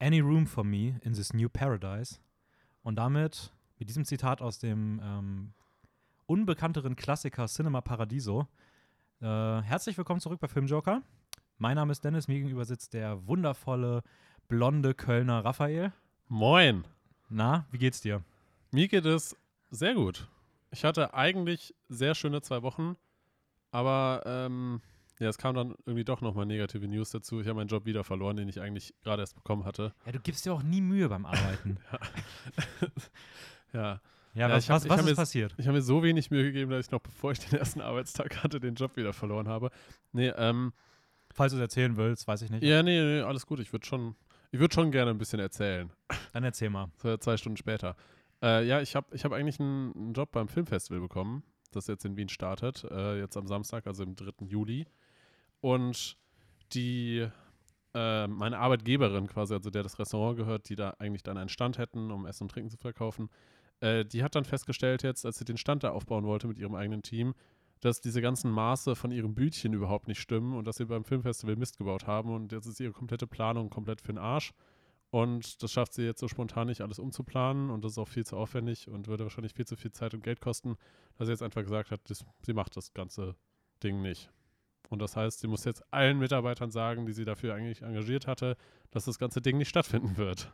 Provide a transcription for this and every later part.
Any Room for Me in this New Paradise. Und damit, mit diesem Zitat aus dem ähm, unbekannteren Klassiker Cinema Paradiso, äh, herzlich willkommen zurück bei Filmjoker. Mein Name ist Dennis, mir gegenüber sitzt der wundervolle, blonde Kölner Raphael. Moin. Na, wie geht's dir? Mir geht es sehr gut. Ich hatte eigentlich sehr schöne zwei Wochen, aber ähm, ja, es kam dann irgendwie doch nochmal negative News dazu. Ich habe meinen Job wieder verloren, den ich eigentlich gerade erst bekommen hatte. Ja, du gibst dir auch nie Mühe beim Arbeiten. ja. Ja, Ja, was, ich hab- was, was ist jetzt- passiert? Ich habe mir so wenig Mühe gegeben, dass ich noch, bevor ich den ersten Arbeitstag hatte, den Job wieder verloren habe. Nee, ähm, Falls du es erzählen willst, weiß ich nicht. ja, nee, nee, alles gut. Ich würde schon, ich würde schon gerne ein bisschen erzählen. Dann erzähl mal. So zwei Stunden später. Äh, ja, ich habe ich hab eigentlich einen, einen Job beim Filmfestival bekommen, das jetzt in Wien startet, äh, jetzt am Samstag, also im 3. Juli. Und die, äh, meine Arbeitgeberin quasi, also der das Restaurant gehört, die da eigentlich dann einen Stand hätten, um Essen und Trinken zu verkaufen, äh, die hat dann festgestellt jetzt, als sie den Stand da aufbauen wollte mit ihrem eigenen Team, dass diese ganzen Maße von ihrem Bütchen überhaupt nicht stimmen und dass sie beim Filmfestival Mist gebaut haben und jetzt ist ihre komplette Planung komplett für den Arsch. Und das schafft sie jetzt so spontan nicht, alles umzuplanen. Und das ist auch viel zu aufwendig und würde wahrscheinlich viel zu viel Zeit und Geld kosten, dass sie jetzt einfach gesagt hat, das, sie macht das ganze Ding nicht. Und das heißt, sie muss jetzt allen Mitarbeitern sagen, die sie dafür eigentlich engagiert hatte, dass das ganze Ding nicht stattfinden wird.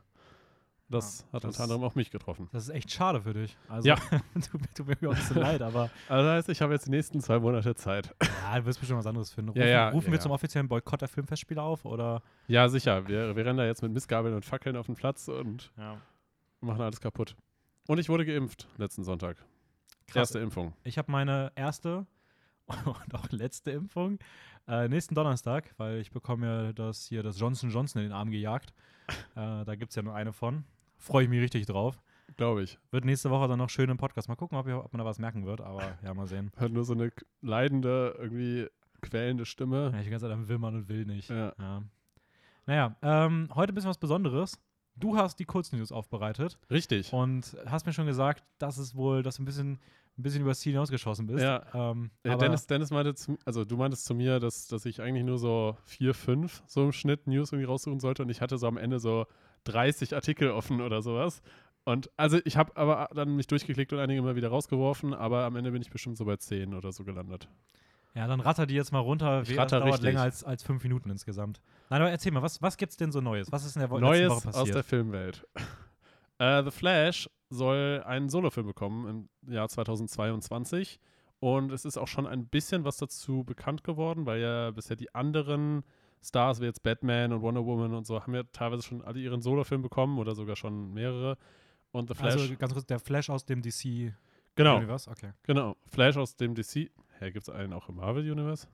Das Ja, hat das- unter anderem auch mich getroffen. Das ist echt schade für dich. Also, Ja. tut, mir- tut mir auch ein bisschen leid, aber Also das heißt, ich habe jetzt die nächsten zwei Monate Zeit. ja, du wirst bestimmt was anderes finden. Rufen, Ja, ja, rufen wir zum offiziellen Boykott der Filmfestspiele auf? Oder? Ja, sicher. Wir, wir rennen da jetzt mit Missgabeln und Fackeln auf den Platz und machen alles kaputt. Und ich wurde geimpft letzten Sonntag. Krass. Erste Impfung. Ich habe meine erste und auch letzte Impfung äh, nächsten Donnerstag, weil ich bekomme ja das hier, das Johnson Johnson in den Arm gejagt. Äh, da gibt es ja nur eine von. Freue ich mich richtig drauf. Glaube ich. Wird nächste Woche dann noch schön im Podcast. Mal gucken, ob, ihr- ob man da was merken wird, aber ja, mal sehen. Hört nur so eine leidende, irgendwie quälende Stimme. Ja, ich bin ganz am Wimmern und will nicht. Ja. Ja. Naja, ähm, heute ein bisschen was Besonderes. Du hast die Kurznews aufbereitet Richtig. und hast mir schon gesagt, dass es wohl, dass du ein bisschen, ein bisschen übers Ziel hinausgeschossen bist. Ja. Ähm, Äh, aber Dennis, Dennis meinte, zu, also du meintest zu mir, dass, dass ich eigentlich nur so vier, fünf so im Schnitt News irgendwie raussuchen sollte und ich hatte so am Ende so 30 Artikel offen oder sowas. Und also ich habe aber dann mich durchgeklickt und einige immer wieder rausgeworfen, aber am Ende bin ich bestimmt so bei 10 oder so gelandet. Ja, dann ratter die jetzt mal runter. Ich ratter dauert richtig. länger als, als fünf Minuten insgesamt. Nein, aber erzähl mal, was, was gibt's denn so Neues? Was ist in der Wo Neues Woche aus passiert? der Filmwelt. äh, The Flash soll einen Solofilm bekommen im Jahr 2022. Und es ist auch schon ein bisschen was dazu bekannt geworden, weil ja bisher die anderen Stars, wie jetzt Batman und Wonder Woman und so, haben ja teilweise schon alle ihren Solofilm bekommen oder sogar schon mehrere. Und The Flash, also ganz kurz, der Flash aus dem DC genau? Okay. genau. Flash aus dem DC. Hä, gibt es einen auch im Marvel Universe?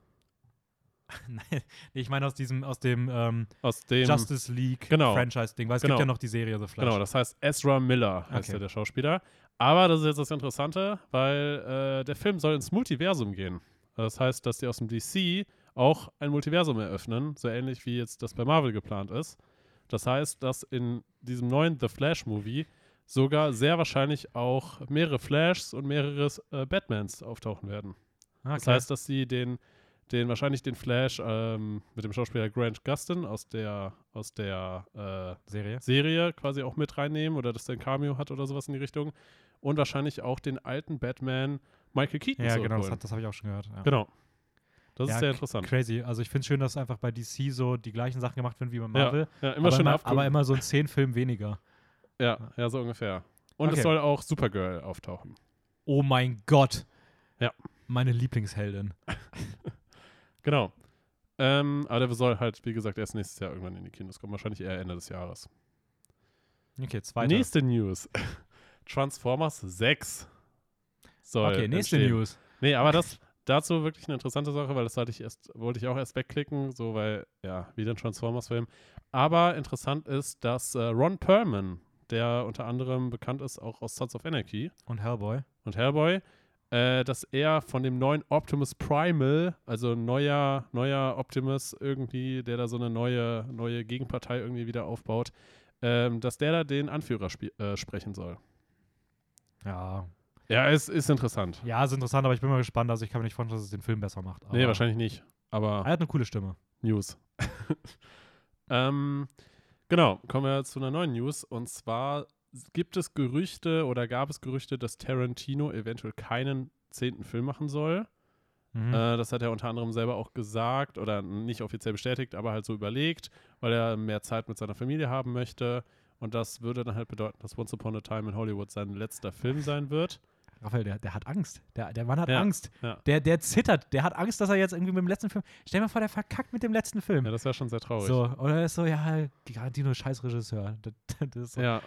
Nein, ich meine aus diesem, aus dem ähm, Aus dem. Justice League Genau. Franchise-Ding, weil es Genau. gibt ja noch die Serie The Flash. Genau, das heißt Ezra Miller heißt Okay. ja der Schauspieler. Aber das ist jetzt das Interessante, weil äh, der Film soll ins Multiversum gehen. Das heißt, dass die aus dem DC auch ein Multiversum eröffnen, so ähnlich wie jetzt das bei Marvel geplant ist. Das heißt, dass in diesem neuen The Flash-Movie sogar sehr wahrscheinlich auch mehrere Flashs und mehrere äh, Batmans auftauchen werden. Okay. Das heißt, dass sie den, den wahrscheinlich den Flash ähm, mit dem Schauspieler Grant Gustin aus der, aus der äh, Serie. Serie quasi auch mit reinnehmen oder dass der ein Cameo hat oder sowas in die Richtung. Und wahrscheinlich auch den alten Batman Michael Keaton Ja, genau, das, zurückholen. hat- das habe ich auch schon gehört. Ja. Genau. Das Ja, ist sehr interessant. Crazy. Also ich finde es schön, dass einfach bei DC so die gleichen Sachen gemacht werden wie bei Ja, Marvel. ja, immer aber, schön immer, aber immer so in zehn Filmen weniger. ja, ja, so ungefähr. Und Okay. es soll auch Supergirl auftauchen. Oh mein Gott. Ja. Meine Lieblingsheldin. Genau. Ähm, aber der soll halt, wie gesagt, erst nächstes Jahr irgendwann in die Kinos kommen. Wahrscheinlich eher Ende des Jahres. Okay, zweite. Nächste News. Transformers 6 soll okay, nächste entstehen. News. Nee, aber das dazu wirklich eine interessante Sache, weil das hatte ich erst, wollte ich auch erst wegklicken, so weil, ja, wieder ein Transformers-Film. Aber interessant ist, dass äh, Ron Perlman, der unter anderem bekannt ist auch aus Sons of Anarchy Und Hellboy. und Hellboy, äh, dass er von dem neuen Optimus Primal, also neuer, neuer Optimus irgendwie, der da so eine neue, neue Gegenpartei irgendwie wieder aufbaut, ähm, dass der da den Anführer äh, sprechen soll. Ja. Ja, es ist interessant. Ja, ist interessant, aber ich bin mal gespannt. Also ich kann mir nicht vorstellen, dass es den Film besser macht. nee, wahrscheinlich nicht. Aber Er hat eine coole Stimme. News. ähm, Genau, kommen wir zu einer neuen News. Und zwar gibt es Gerüchte oder gab es Gerüchte, dass Tarantino eventuell keinen zehnten Film machen soll. Mhm. Äh, das hat er unter anderem selber auch gesagt oder nicht offiziell bestätigt, aber halt so überlegt, weil er mehr Zeit mit seiner Familie haben möchte. Und das würde dann halt bedeuten, dass Once Upon a Time in Hollywood sein letzter Film sein wird. Raphael, der, der hat Angst. Der, der Mann hat Ja, Angst. ja. Der, der zittert. Der hat Angst, dass er jetzt irgendwie mit dem letzten Film. Stell dir mal vor, der verkackt mit dem letzten Film. Ja, das wäre schon sehr traurig. so, oder er ist so, ja, Tarantino, scheiß Regisseur. Das, das ist so. Ja.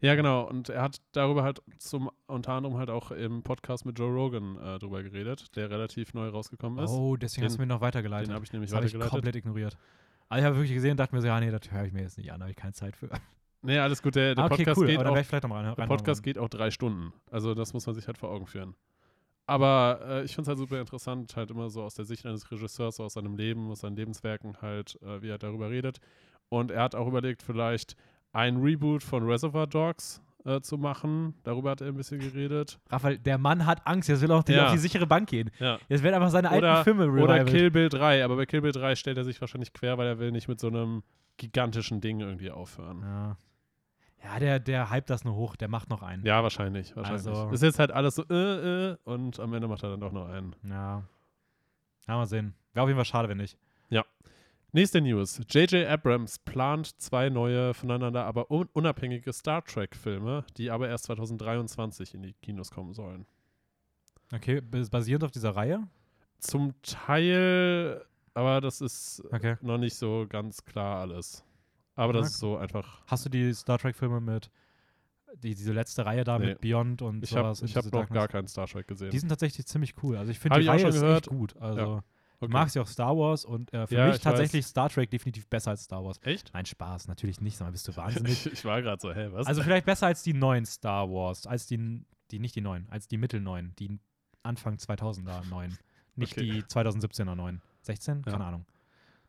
Ja, genau. Und er hat darüber halt zum unter anderem halt auch im Podcast mit Joe Rogan äh, drüber geredet, der relativ neu rausgekommen ist. Oh, deswegen hast du Den- mir noch weitergeleitet. Den habe ich nämlich das habe ich weitergeleitet. komplett ignoriert. Also ich habe wirklich gesehen und dachte mir so, ja, nee, das höre ich mir jetzt nicht an, da habe ich keine Zeit für. Nee, alles gut. Der, der Ah, okay, Podcast cool, geht auch rein. Der Podcast geht auch drei Stunden. Also das muss man sich halt vor Augen führen. Aber äh, ich finde es halt super interessant, halt immer so aus der Sicht eines Regisseurs, so aus seinem Leben, aus seinen Lebenswerken halt, äh, wie er darüber redet. Und er hat auch überlegt, vielleicht ein Reboot von Reservoir Dogs äh, zu machen. Darüber hat er ein bisschen geredet. Raphael, der Mann hat Angst, jetzt will er auf die, Ja. auf die sichere Bank gehen. Ja. Jetzt werden einfach seine alten Oder, Filme oder revived. Kill Bill 3. Aber bei Kill Bill 3 stellt er sich wahrscheinlich quer, weil er will nicht mit so einem gigantischen Ding irgendwie aufhören. Ja, ja der, der hypt das nur hoch, der macht noch einen. Ja, wahrscheinlich. wahrscheinlich. Also- ist jetzt halt alles so, äh, äh, und am Ende macht er dann doch noch einen. Ja. Ja, mal sehen. Wäre auf jeden Fall schade, wenn nicht. Nächste News. J.J. Abrams plant zwei neue, voneinander aber un unabhängige Star Trek-Filme, die aber erst 2023 in die Kinos kommen sollen. Okay, bas- basierend auf dieser Reihe? Zum Teil, aber das ist Okay. noch nicht so ganz klar alles. Aber das Okay. ist so einfach. Hast du die Star Trek-Filme mit, die, diese letzte Reihe da Nee. mit Beyond und Ich habe sowas? und ich hab diese noch Darkness? gar keinen Star Trek gesehen. Die sind tatsächlich ziemlich cool. Also ich finde Hab die Reihe schon gehört. gut. Also Okay. du magst ja auch Star Wars und äh, für Ja, mich ich tatsächlich Star Trek definitiv besser als Star Wars. Echt? Nein, Spaß, natürlich nicht, sondern bist du wahnsinnig. Ich, ich war gerade so, hä, was? also vielleicht besser als die neuen Star Wars, als die, die nicht die neuen, als die mittelneuen, die Anfang 2000er neuen, nicht Okay. die 2017er neuen. 16? Ja. Keine Ahnung.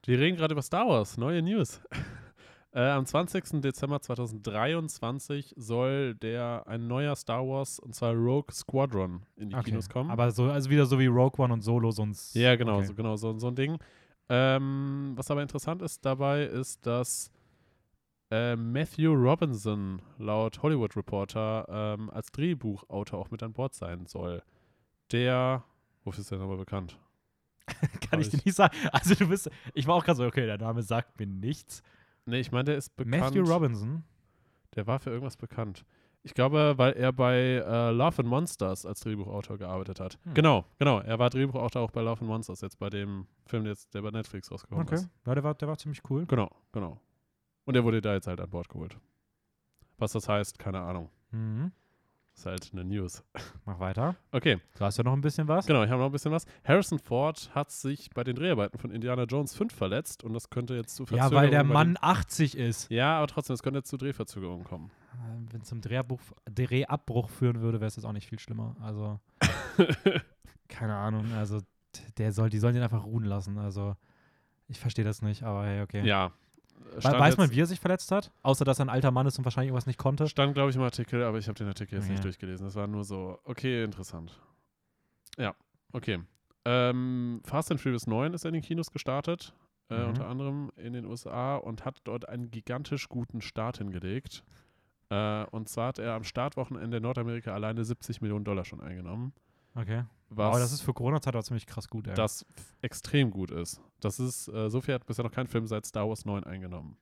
Wir reden gerade über Star Wars, neue News. äh, am 20. Dezember 2023 soll der ein neuer Star Wars, und zwar Rogue Squadron, in die Okay. Kinos kommen. Aber so, also wieder so wie Rogue One und Solo, sonst. ja, genau, okay. so, genau so, so ein Ding. Ähm, was aber interessant ist dabei, ist, dass äh, Matthew Robinson laut Hollywood Reporter ähm, als Drehbuchautor auch mit an Bord sein soll. Der, wofür ist der nochmal bekannt? Kann ich dir nicht sagen. Also du bist, ich war auch gerade so, okay, der Name sagt mir nichts. Nee, ich meine, der ist bekannt. Matthew Robinson. Der war für irgendwas bekannt. Ich glaube, weil er bei äh, Love and Monsters als Drehbuchautor gearbeitet hat. Hm. Genau, genau. Er war Drehbuchautor auch bei Love and Monsters, jetzt bei dem Film, der jetzt, der bei Netflix rausgekommen Okay. ist. Ja, der war, der war ziemlich cool. Genau, genau. Und er wurde da jetzt halt an Bord geholt. Was das heißt, keine Ahnung. Mhm. Ist halt eine News. Mach weiter. Okay, Du hast ja noch ein bisschen was. genau, ich habe noch ein bisschen was. Harrison Ford hat sich bei den Dreharbeiten von Indiana Jones 5 verletzt und das könnte jetzt zu Ja, Verzögerungen weil der Mann 80 ist. Ja, aber trotzdem, es könnte jetzt zu Drehverzögerungen kommen. Äh, Wenn es zum Drehbuch, Drehabbruch führen würde, wäre es jetzt auch nicht viel schlimmer. Also, keine Ahnung. Also, der soll, die sollen den einfach ruhen lassen. Also, ich verstehe das nicht, aber hey, okay. Ja. We Stand weiß man, wie er sich verletzt hat? Außer, dass er ein alter Mann ist und wahrscheinlich irgendwas nicht konnte. Stand, glaube ich, im Artikel, aber ich habe den Artikel jetzt Ja. nicht durchgelesen. Das war nur so, okay, interessant. Ja, okay. Ähm, Fast and Furious 9 ist in den Kinos gestartet, äh, Mhm. unter anderem in den USA und hat dort einen gigantisch guten Start hingelegt. Äh, und zwar hat er am Startwochenende in Nordamerika alleine 70 Millionen Dollar schon eingenommen. Okay. Was Aber das ist für Corona-Zeit auch ziemlich krass gut, ey. das extrem gut ist. Das ist, äh, so viel hat bisher noch kein Film seit Star Wars 9 eingenommen.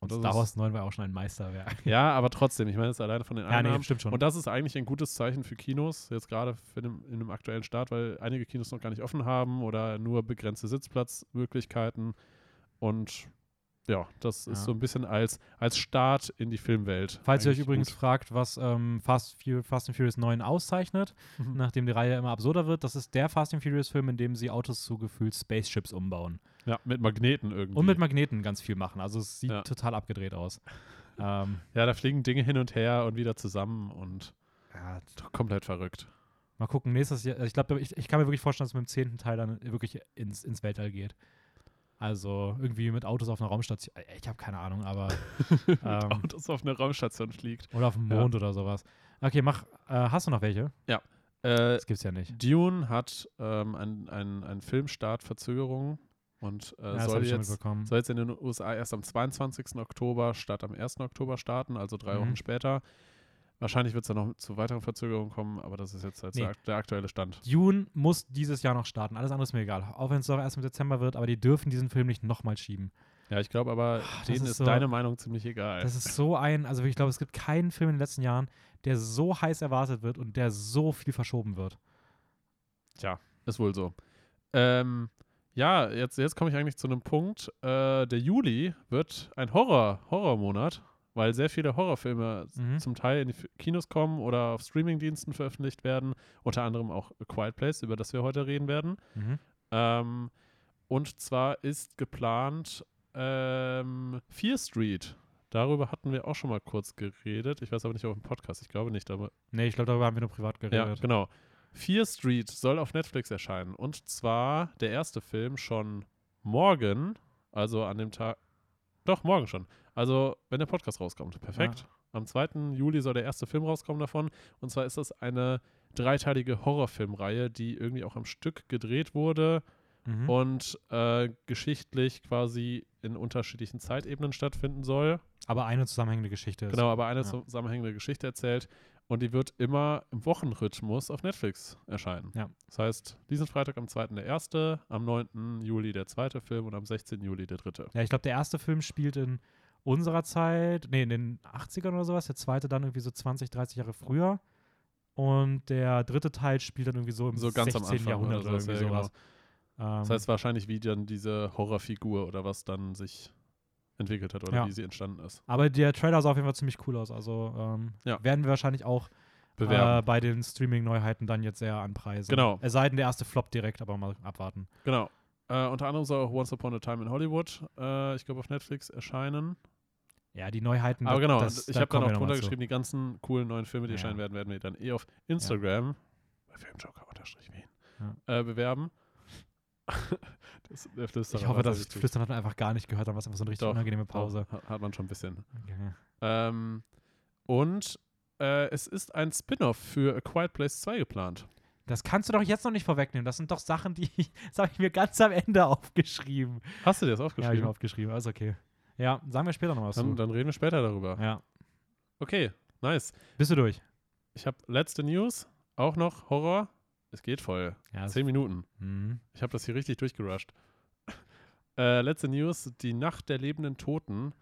und Star Wars 9 war auch schon ein Meisterwerk. Ja, aber trotzdem, ich meine, es ist alleine von den ja, nee, Einnahmen. stimmt schon. Und das ist eigentlich ein gutes Zeichen für Kinos, jetzt gerade für den, in dem aktuellen Start, weil einige Kinos noch gar nicht offen haben oder nur begrenzte Sitzplatzmöglichkeiten. Und ja, das ist Ja. so ein bisschen als, als Start in die Filmwelt. Falls ihr euch übrigens fragt, was ähm, Fast, Fast and Furious 9 auszeichnet, gut. Mhm. nachdem die Reihe immer absurder wird, das ist der Fast and Furious Film, in dem sie Autos zu gefühlt Spaceships umbauen. Ja, mit Magneten irgendwie. Und mit Magneten ganz viel machen. Also es sieht Ja. total abgedreht aus. ähm, ja, da fliegen Dinge hin und her und wieder zusammen und ja, komplett verrückt. mal gucken, nächstes Jahr, ich glaube, ich, ich kann mir wirklich vorstellen, dass es mit dem zehnten Teil dann wirklich ins, ins Weltall geht. Also irgendwie mit Autos auf einer Raumstation. Äh, Ich habe keine Ahnung, aber ähm, Autos auf einer Raumstation fliegt. oder auf dem Ja. Mond oder sowas. Okay, mach. Äh, hast du noch welche? Äh, Das gibt's ja nicht. Dune hat ähm, ein, ein, Filmstart-Verzögerung. Und äh, Ja, soll, jetzt, soll jetzt in den USA erst am 22. Oktober statt am 1. Oktober starten, also drei Mhm. Wochen später. Wahrscheinlich wird es dann noch zu weiteren Verzögerungen kommen, aber das ist jetzt halt Nee. der, ak- der aktuelle Stand. Dune muss dieses Jahr noch starten. Alles andere ist mir egal. Auch wenn es doch erst im Dezember wird, aber die dürfen diesen Film nicht nochmal schieben. Ja, ich glaube aber, das denen ist ist, so- deine Meinung ziemlich egal. Das ist so ein, also ich glaube, es gibt keinen Film in den letzten Jahren, der so heiß erwartet wird und der so viel verschoben wird. Tja, ist wohl so. Ähm, ja, jetzt, jetzt komme ich eigentlich zu einem Punkt. Äh, der Juli wird ein Horror, Horrormonat, weil sehr viele Horrorfilme Mhm. zum Teil in die Kinos kommen oder auf Streamingdiensten veröffentlicht werden. Unter anderem auch A Quiet Place, über das wir heute reden werden. Mhm. Ähm, und zwar ist geplant ähm, Fear Street. Darüber hatten wir auch schon mal kurz geredet. Ich weiß aber nicht auf dem Podcast. Ich glaube nicht, aber Nee, ich glaube, darüber haben wir nur privat ja, geredet. genau. Fear Street soll auf Netflix erscheinen. Und zwar der erste Film schon morgen, also an dem Tag. Doch, morgen schon. Also, wenn der Podcast rauskommt. Perfekt. Am 2. Juli soll der erste Film rauskommen davon. Und zwar ist das eine dreiteilige Horrorfilmreihe, die irgendwie auch am Stück gedreht wurde Mhm. und äh, geschichtlich quasi in unterschiedlichen Zeitebenen stattfinden soll. Aber eine zusammenhängende Geschichte ist. Genau, aber eine ja. zusammenhängende Geschichte erzählt und die wird immer im Wochenrhythmus auf Netflix erscheinen. Ja. Das heißt, diesen Freitag am 2. der erste, am 9. Juli der zweite Film und am 16. Juli der dritte. Ja, ich glaube, der erste Film spielt in unserer Zeit, nee, in den 80ern oder sowas, der zweite dann irgendwie so 20, 30 Jahre früher. Und der dritte Teil spielt dann irgendwie so im So ganz 16. am Anfang Jahrhundert oder oder, sowas, irgendwie ja, genau. sowas. Ähm, Das heißt wahrscheinlich, wie dann diese Horrorfigur oder was dann sich entwickelt hat oder Ja. wie sie entstanden ist. aber der Trailer sah auf jeden Fall ziemlich cool aus. Also ähm, Ja. werden wir wahrscheinlich auch äh, bei den Streaming-Neuheiten dann jetzt sehr anpreisen. Genau. Es sei denn, der erste Flop direkt, aber mal abwarten. Genau. Äh, unter anderem soll auch Once Upon a Time in Hollywood, äh, ich glaube, auf Netflix erscheinen. Ja, die Neuheiten. Aber genau, das, ich da habe dann kommen auch wir noch drunter geschrieben, die ganzen coolen neuen Filme, die Ja. erscheinen werden, werden wir dann eh auf Instagram bei Filmjoker unterstrich Wien Ja. äh, bewerben. das, der Flüsterer Ich hoffe, war das. Flüstern hat man einfach gar nicht gehört, dann war es einfach so eine richtig Doch, unangenehme Doch, Pause. ha- Hat man schon ein bisschen. Okay. Ähm, und äh, es ist ein Spin-off für A Quiet Place 2 geplant. Das kannst du doch jetzt noch nicht vorwegnehmen. Das sind doch Sachen, die das habe ich mir ganz am Ende aufgeschrieben. Hast du dir das Ja, habe ich aufgeschrieben? mir aufgeschrieben. Alles okay. Ja, sagen wir später noch was dann, dann reden wir später darüber. Ja. Okay, nice. Bist du durch? Ich habe letzte News, auch noch Horror. Es geht voll. Ja. Zehn Minuten. Mhm. Ich habe das hier richtig durchgerusht. äh, letzte News: Die Nacht der lebenden Toten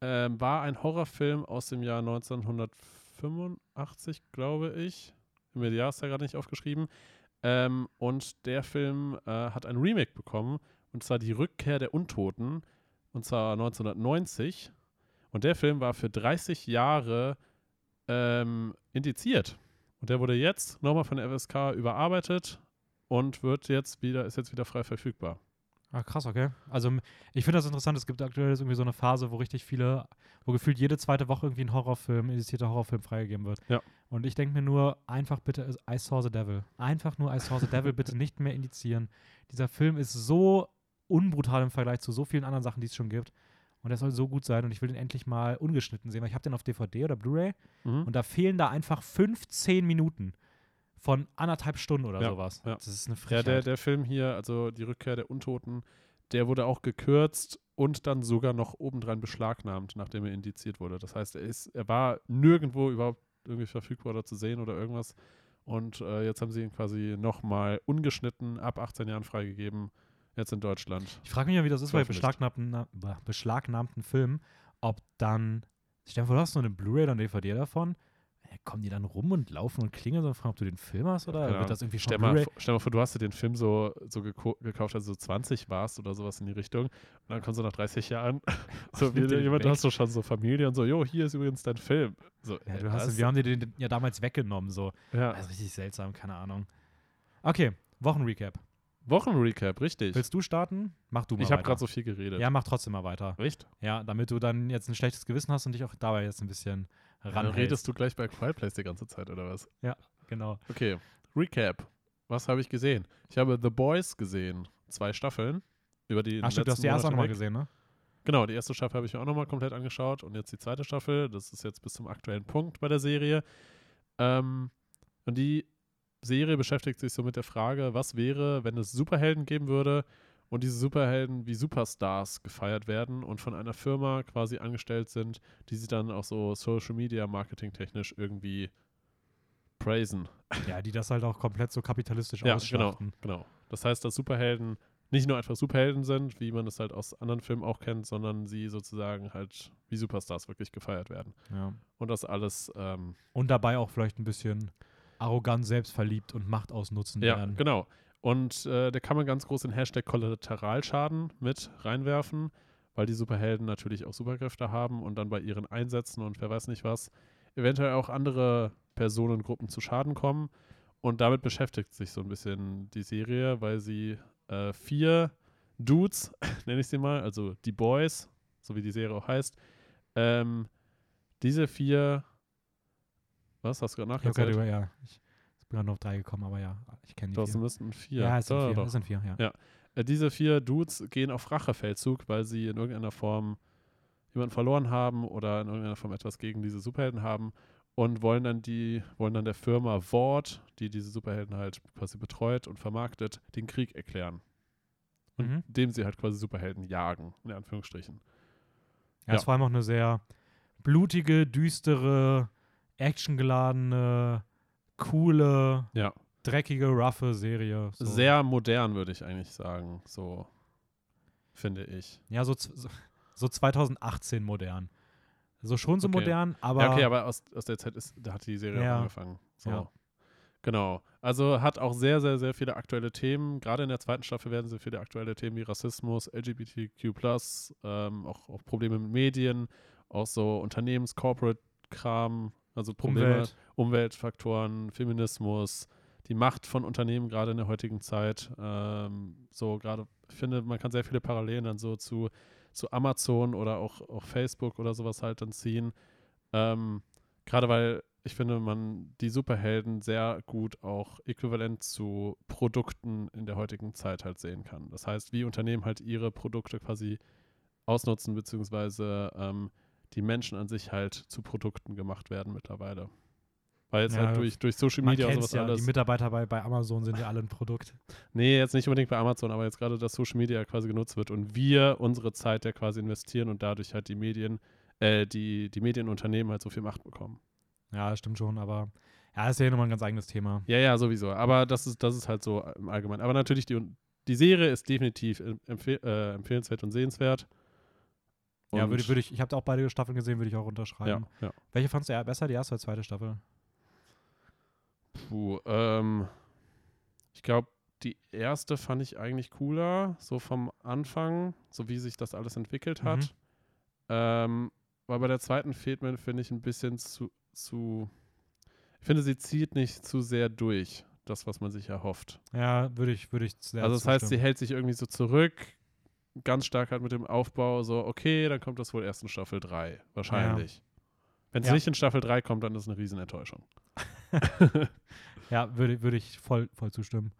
ähm, war ein Horrorfilm aus dem Jahr 1985, glaube ich. Im mir die Jahreszahl gerade nicht aufgeschrieben. Ähm, und der Film äh, hat ein Remake bekommen, und zwar Die Rückkehr der Untoten, und zwar 1990. Und der Film war für 30 Jahre ähm, indiziert. Und der wurde jetzt nochmal von der FSK überarbeitet und wird jetzt wieder, ist jetzt wieder frei verfügbar. Ah, krass, okay. Also ich finde das interessant. Es gibt aktuell irgendwie so eine Phase, wo richtig viele, wo gefühlt jede zweite Woche irgendwie ein Horrorfilm, indizierter Horrorfilm freigegeben wird. Ja. Und ich denke mir nur, einfach bitte I Saw the Devil. Einfach nur I Saw the Devil bitte nicht mehr indizieren. Dieser Film ist so unbrutal im Vergleich zu so vielen anderen Sachen, die es schon gibt. Und der soll so gut sein und ich will den endlich mal ungeschnitten sehen, weil ich habe den auf DVD oder Blu-ray Mhm. und da fehlen da einfach 15 Minuten von anderthalb Stunden oder Ja, sowas. ja. Das ist eine Ja, Frechheit. der, der Film hier, also die Rückkehr der Untoten, der wurde auch gekürzt und dann sogar noch obendrein beschlagnahmt, nachdem er indiziert wurde. Das heißt, er, ist, er war nirgendwo überhaupt irgendwie verfügbar oder zu sehen oder irgendwas. Und äh, jetzt haben sie ihn quasi nochmal ungeschnitten ab 18 Jahren freigegeben, jetzt in Deutschland. Ich frage mich ja, wie das ist bei beschlagnahmten, na- be- beschlagnahmten Filmen, ob dann, stell dir vor, du hast nur eine Blu-ray oder eine DVD davon, äh, kommen die dann rum und laufen und klingeln und fragen, ob du den Film hast oder Keine wird das irgendwie Stell mal, stell mal vor, du hast dir den Film so, so gekauft, als du so 20 warst oder sowas in die Richtung. Und dann kommst du nach 30 Jahren, so wie jemand, weg. hast du schon so Familie und so, jo, hier ist übrigens dein Film. So, Ja, äh, du hast, was? wir haben dir den ja damals weggenommen, so. ja. Das ist richtig seltsam, keine Ahnung. Okay, Wochenrecap. Wochenrecap, richtig. Willst du starten? Mach du mal ich habe gerade so viel geredet. Ja, mach trotzdem mal weiter. Echt? Ja, damit du dann jetzt ein schlechtes Gewissen hast und dich auch dabei jetzt ein bisschen Dann ranhältst. redest du gleich bei Quiet Place die ganze Zeit, oder was? Genau. Okay, Recap. Was habe ich gesehen? Ich habe The Boys gesehen. Zwei Staffeln. Über die Ach stimmt, du hast die erste auch nochmal gesehen, ne? Genau, die erste Staffel habe ich mir auch nochmal komplett angeschaut und jetzt die zweite Staffel. Das ist jetzt bis zum aktuellen Punkt bei der Serie. Ähm, und die Serie beschäftigt sich so mit der Frage, was wäre, wenn es Superhelden geben würde und diese Superhelden wie Superstars gefeiert werden und von einer Firma quasi angestellt sind, die sie dann auch so Social Media Marketing technisch irgendwie praisen. Ja, die das halt auch komplett so kapitalistisch Ja, genau, genau. Das heißt, dass Superhelden nicht nur einfach Superhelden sind, wie man es halt aus anderen Filmen auch kennt, sondern sie sozusagen halt wie Superstars wirklich gefeiert werden. Ja. Und das alles, ähm, Und dabei auch vielleicht ein bisschen arrogant, selbstverliebt und Macht ausnutzen ja, werden. genau. Und äh, da kann man ganz groß den Hashtag Kollateralschaden mit reinwerfen, weil die Superhelden natürlich auch Superkräfte haben und dann bei ihren Einsätzen und wer weiß nicht was, eventuell auch andere Personengruppen zu Schaden kommen. Und damit beschäftigt sich so ein bisschen die Serie, weil sie äh, vier Dudes, nenne ich sie mal, also die Boys, so wie die Serie auch heißt, ähm, diese vier, was hast du gerade Ich grad nachgezählt? über, ja, ich, ich bin gerade noch auf drei gekommen, aber ja, ich kenne die Das vier. müssten vier. Ja, es sind Doch, vier. doch. Sind vier, ja. Ja. Äh, diese vier Dudes gehen auf Rachefeldzug, weil sie in irgendeiner Form jemanden verloren haben oder in irgendeiner Form etwas gegen diese Superhelden haben und wollen dann die, wollen dann der Firma Vought, die diese Superhelden halt quasi betreut und vermarktet, den Krieg erklären. Und Mhm. dem sie halt quasi Superhelden jagen, in Anführungsstrichen. Ja, Ja. es war einfach eine sehr blutige, düstere, actiongeladene, coole, Ja. dreckige, roughe Serie. So. Sehr modern, würde ich eigentlich sagen. So finde ich. Ja, so, so, so 2018 modern. So schon so Okay. modern, aber, ja, okay, aber aus, aus der Zeit ist, da hat die Serie Ja. angefangen. So. Ja. Genau. Also hat auch sehr, sehr, sehr viele aktuelle Themen. Gerade in der zweiten Staffel werden sehr viele aktuelle Themen wie Rassismus, LGBTQ, ähm, auch, auch Probleme mit Medien, auch so Unternehmens-Corporate-Kram, also Probleme, Umwelt. Umweltfaktoren, Feminismus, die Macht von Unternehmen gerade in der heutigen Zeit. Ähm, so gerade, ich finde, man kann sehr viele Parallelen dann so zu, zu Amazon oder auch, auch Facebook oder sowas halt dann ziehen. Ähm, gerade weil ich finde, man die Superhelden sehr gut auch äquivalent zu Produkten in der heutigen Zeit halt sehen kann. Das heißt, wie Unternehmen halt ihre Produkte quasi ausnutzen, beziehungsweise ähm, die Menschen an sich halt zu Produkten gemacht werden mittlerweile. Weil jetzt Ja, halt durch, durch Social Media und sowas ja, alles. die Mitarbeiter bei, bei Amazon sind ja alle ein Produkt. Nee, jetzt nicht unbedingt bei Amazon, aber jetzt gerade, dass Social Media quasi genutzt wird und wir unsere Zeit ja quasi investieren und dadurch halt die Medien, äh, die, die Medienunternehmen halt so viel Macht bekommen. Ja, das stimmt schon, aber ja, ist ja nochmal ein ganz eigenes Thema. Ja, ja, sowieso. Aber das ist, das ist halt so im Allgemeinen. Aber natürlich, die, die Serie ist definitiv em- empfehl äh, empfehlenswert und sehenswert. Ja, Und- würde, würde ich, ich habe auch beide Staffeln gesehen, würde ich auch ja, unterschreiben. ja. Welche fandst du besser, die erste oder zweite Staffel? Puh, ähm, ich glaube, die erste fand ich eigentlich cooler, so vom Anfang, so wie sich das alles entwickelt hat. Mhm. Ähm, aber bei der zweiten fehlt mir, finde ich, ein bisschen zu, zu. Ich finde, sie zieht nicht zu sehr durch, das, was man sich erhofft. Ja, würde ich, würde ich sehr also, das heißt, sie zustimmen. hält sich irgendwie so zurück, ganz stark halt mit dem Aufbau, so, okay, dann kommt das wohl erst in Staffel 3, wahrscheinlich. Wenn es Ja. nicht in Staffel 3 kommt, dann ist es eine Riesenenttäuschung. Ja, würde, würde ich voll, voll zustimmen.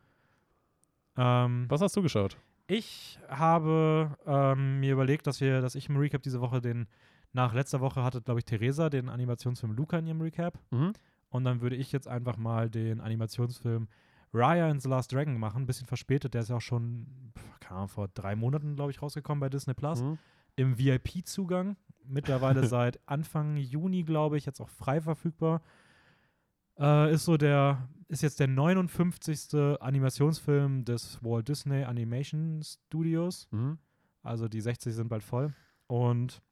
Ähm, Was hast du geschaut? Ich habe ähm, mir überlegt, dass wir, dass ich im Recap diese Woche den, nach letzter Woche hatte, glaube ich, Theresa den Animationsfilm Luca in ihrem Recap. Mhm. Und dann würde ich jetzt einfach mal den Animationsfilm Raya and the Last Dragon machen. Ein bisschen verspätet, der ist ja auch schon, keine Ahnung, vor drei Monaten, glaube ich, rausgekommen bei Disney Plus. Mhm. Im VIP-Zugang. Mittlerweile seit Anfang Juni, glaube ich, jetzt auch frei verfügbar. Äh, ist so der, ist jetzt der 59. Animationsfilm des Walt Disney Animation Studios. Mhm. Also die 60 sind bald voll. Und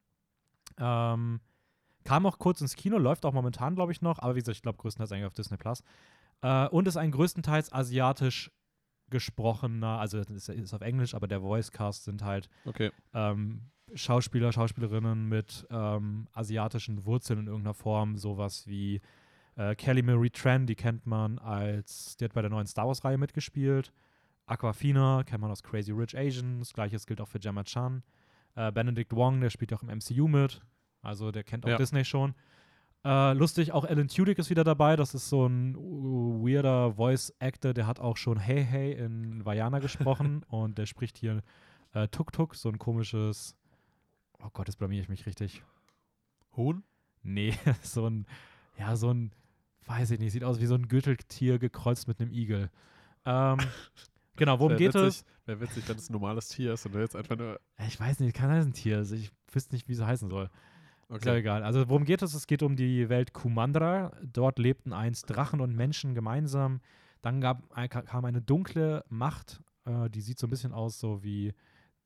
ähm, kam auch kurz ins Kino, läuft auch momentan, glaube ich, noch, aber wie gesagt, ich glaube größtenteils eigentlich auf Disney Plus. Äh, und ist ein größtenteils asiatisch gesprochener, also es ist, ist auf Englisch, aber der Voicecast sind halt Okay. ähm, Schauspieler, Schauspielerinnen mit ähm, asiatischen Wurzeln in irgendeiner Form, sowas wie äh, Kelly Marie Tran, die kennt man als, die hat bei der neuen Star Wars-Reihe mitgespielt. Aquafina kennt man aus Crazy Rich Asians, gleiches gilt auch für Gemma Chan. Äh, Benedict Wong, der spielt auch im MCU mit, also der kennt auch Ja. Disney schon. Äh, lustig, auch Alan Tudyk ist wieder dabei. Das ist so ein weirder Voice-Actor, der hat auch schon Hey Hey in Vajana gesprochen und der spricht hier äh, Tuk Tuk, so ein komisches. Oh Gott, jetzt blamier ich mich richtig. Huhn? Nee, so ein, ja, so ein, weiß ich nicht, sieht aus wie so ein Gürteltier gekreuzt mit einem Igel. Ähm, Genau, worum geht witzig, es? Wäre witzig, wenn es ein normales Tier ist und du jetzt einfach nur. Ich weiß nicht, kann heißen Tier. Also ich wüsste nicht, wie es heißen soll. Ist ja Okay. egal. Also worum geht es? Es geht um die Welt Kumandra. Dort lebten einst Drachen und Menschen gemeinsam. Dann gab, kam eine dunkle Macht, äh, die sieht so ein bisschen aus so wie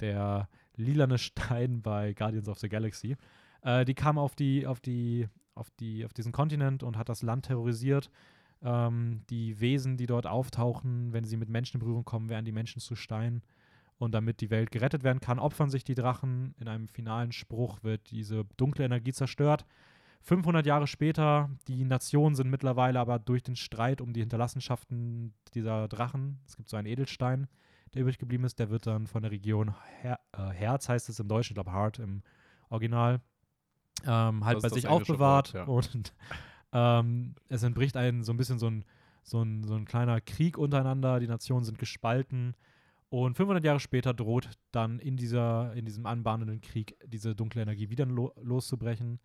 der lilane Stein bei Guardians of the Galaxy. Äh, die kam auf die, auf die, auf die, auf diesen Kontinent und hat das Land terrorisiert. Ähm, die Wesen, die dort auftauchen, wenn sie mit Menschen in Berührung kommen, werden die Menschen zu Stein. Und damit die Welt gerettet werden kann, opfern sich die Drachen. In einem finalen Spruch wird diese dunkle Energie zerstört. 500 Jahre später, die Nationen sind mittlerweile aber durch den Streit um die Hinterlassenschaften dieser Drachen, es gibt so einen Edelstein, der übrig geblieben ist, der wird dann von der Region Her äh, Herz, heißt es im Deutschen, ich glaube Heart im Original, ähm, halt bei sich aufbewahrt. Wort, Und ähm, es entbricht ein, so ein bisschen so ein, so, ein, so ein kleiner Krieg untereinander, die Nationen sind gespalten. Und 500 Jahre später droht dann in, dieser, in diesem anbahnenden Krieg diese dunkle Energie wieder lo loszubrechen.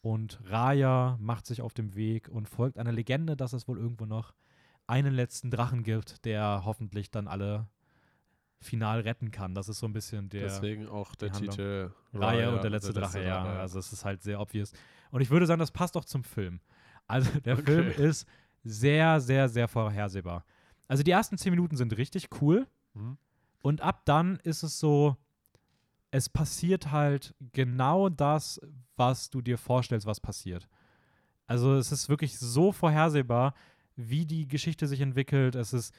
Und Raya macht sich auf dem Weg und folgt einer Legende, dass es wohl irgendwo noch einen letzten Drachen gibt, der hoffentlich dann alle final retten kann. Das ist so ein bisschen der Deswegen auch der. Titel Raya und der letzte Drache, ja. Also es ist halt sehr obvious. Und ich würde sagen, das passt auch zum Film. Also der Okay. Film ist sehr, sehr, sehr vorhersehbar. Also die ersten zehn Minuten sind richtig cool. Mhm. Und ab dann ist es so, es passiert halt genau das, was du dir vorstellst, was passiert. Also es ist wirklich so vorhersehbar, wie die Geschichte sich entwickelt. Es ist,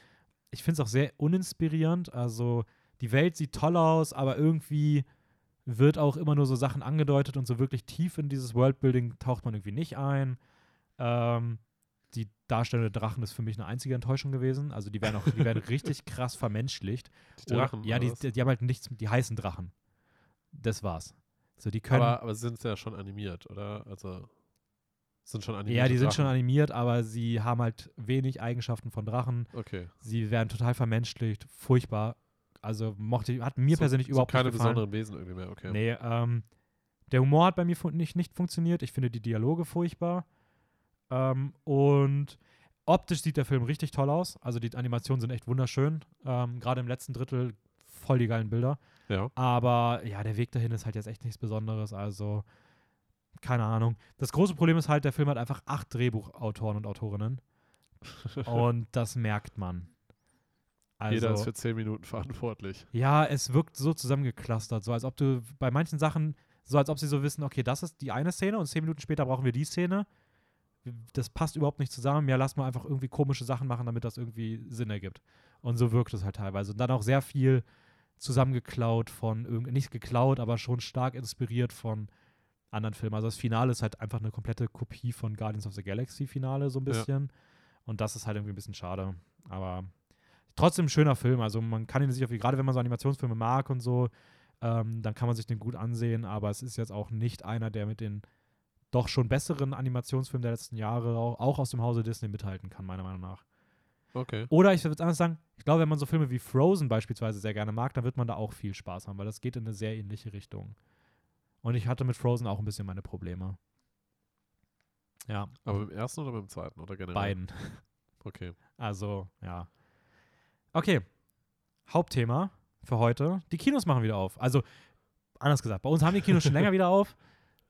ich finde es auch sehr uninspirierend. Also die Welt sieht toll aus, aber irgendwie wird auch immer nur so Sachen angedeutet und so wirklich tief in dieses Worldbuilding taucht man irgendwie nicht ein. Ähm, die Darstellung der Drachen ist für mich eine einzige Enttäuschung gewesen. Also die werden auch, die werden richtig krass vermenschlicht. Die Oder- Drachen. ja, oder die, was? die, die haben halt nichts, die heißen Drachen. Das war's. So, die können. aber, aber sind ja schon animiert, oder? Also sind schon animiert. ja, die sind schon animiert, aber sie haben halt wenig Eigenschaften von Drachen. Okay. Sie werden total vermenschlicht, furchtbar. Also mochte, hat mir So- persönlich so überhaupt keine nicht gefallen. besonderen Wesen irgendwie mehr, okay. Nee, ähm, der Humor hat bei mir nicht, nicht funktioniert. Ich finde die Dialoge furchtbar. Ähm, und optisch sieht der Film richtig toll aus. Also die Animationen sind echt wunderschön. Ähm, Gerade im letzten Drittel voll die geilen Bilder. Ja. Aber ja, der Weg dahin ist halt jetzt echt nichts Besonderes. Also, keine Ahnung. Das große Problem ist halt, der Film hat einfach acht Drehbuchautoren und Autorinnen. und das merkt man. Also, Jeder ist für zehn Minuten verantwortlich. ja, es wirkt so zusammengeklustert, so als ob du bei manchen Sachen, so als ob sie so wissen, okay, das ist die eine Szene und zehn Minuten später brauchen wir die Szene. Das passt überhaupt nicht zusammen. Ja, lass mal einfach irgendwie komische Sachen machen, damit das irgendwie Sinn ergibt. Und so wirkt es halt teilweise. Und dann auch sehr viel zusammengeklaut von nicht geklaut, aber schon stark inspiriert von anderen Filmen. Also das Finale ist halt einfach eine komplette Kopie von Guardians of the Galaxy Finale so ein Ja. bisschen. Und das ist halt irgendwie ein bisschen schade. Aber trotzdem ein schöner Film. Also man kann ihn sich auf, gerade wenn man so Animationsfilme mag und so, ähm, dann kann man sich den gut ansehen. Aber es ist jetzt auch nicht einer, der mit den doch schon besseren Animationsfilmen der letzten Jahre auch, auch aus dem Hause Disney mithalten kann, meiner Meinung nach. Okay. Oder ich würde anders sagen, ich glaube, wenn man so Filme wie Frozen beispielsweise sehr gerne mag, dann wird man da auch viel Spaß haben, weil das geht in eine sehr ähnliche Richtung. Und ich hatte mit Frozen auch ein bisschen meine Probleme. Ja, Aber beim ersten oder beim zweiten? Oder generell? beiden. Okay. Also, ja. Okay. Hauptthema für heute. Die Kinos machen wieder auf. Also, anders gesagt, bei uns haben die Kinos schon länger wieder auf.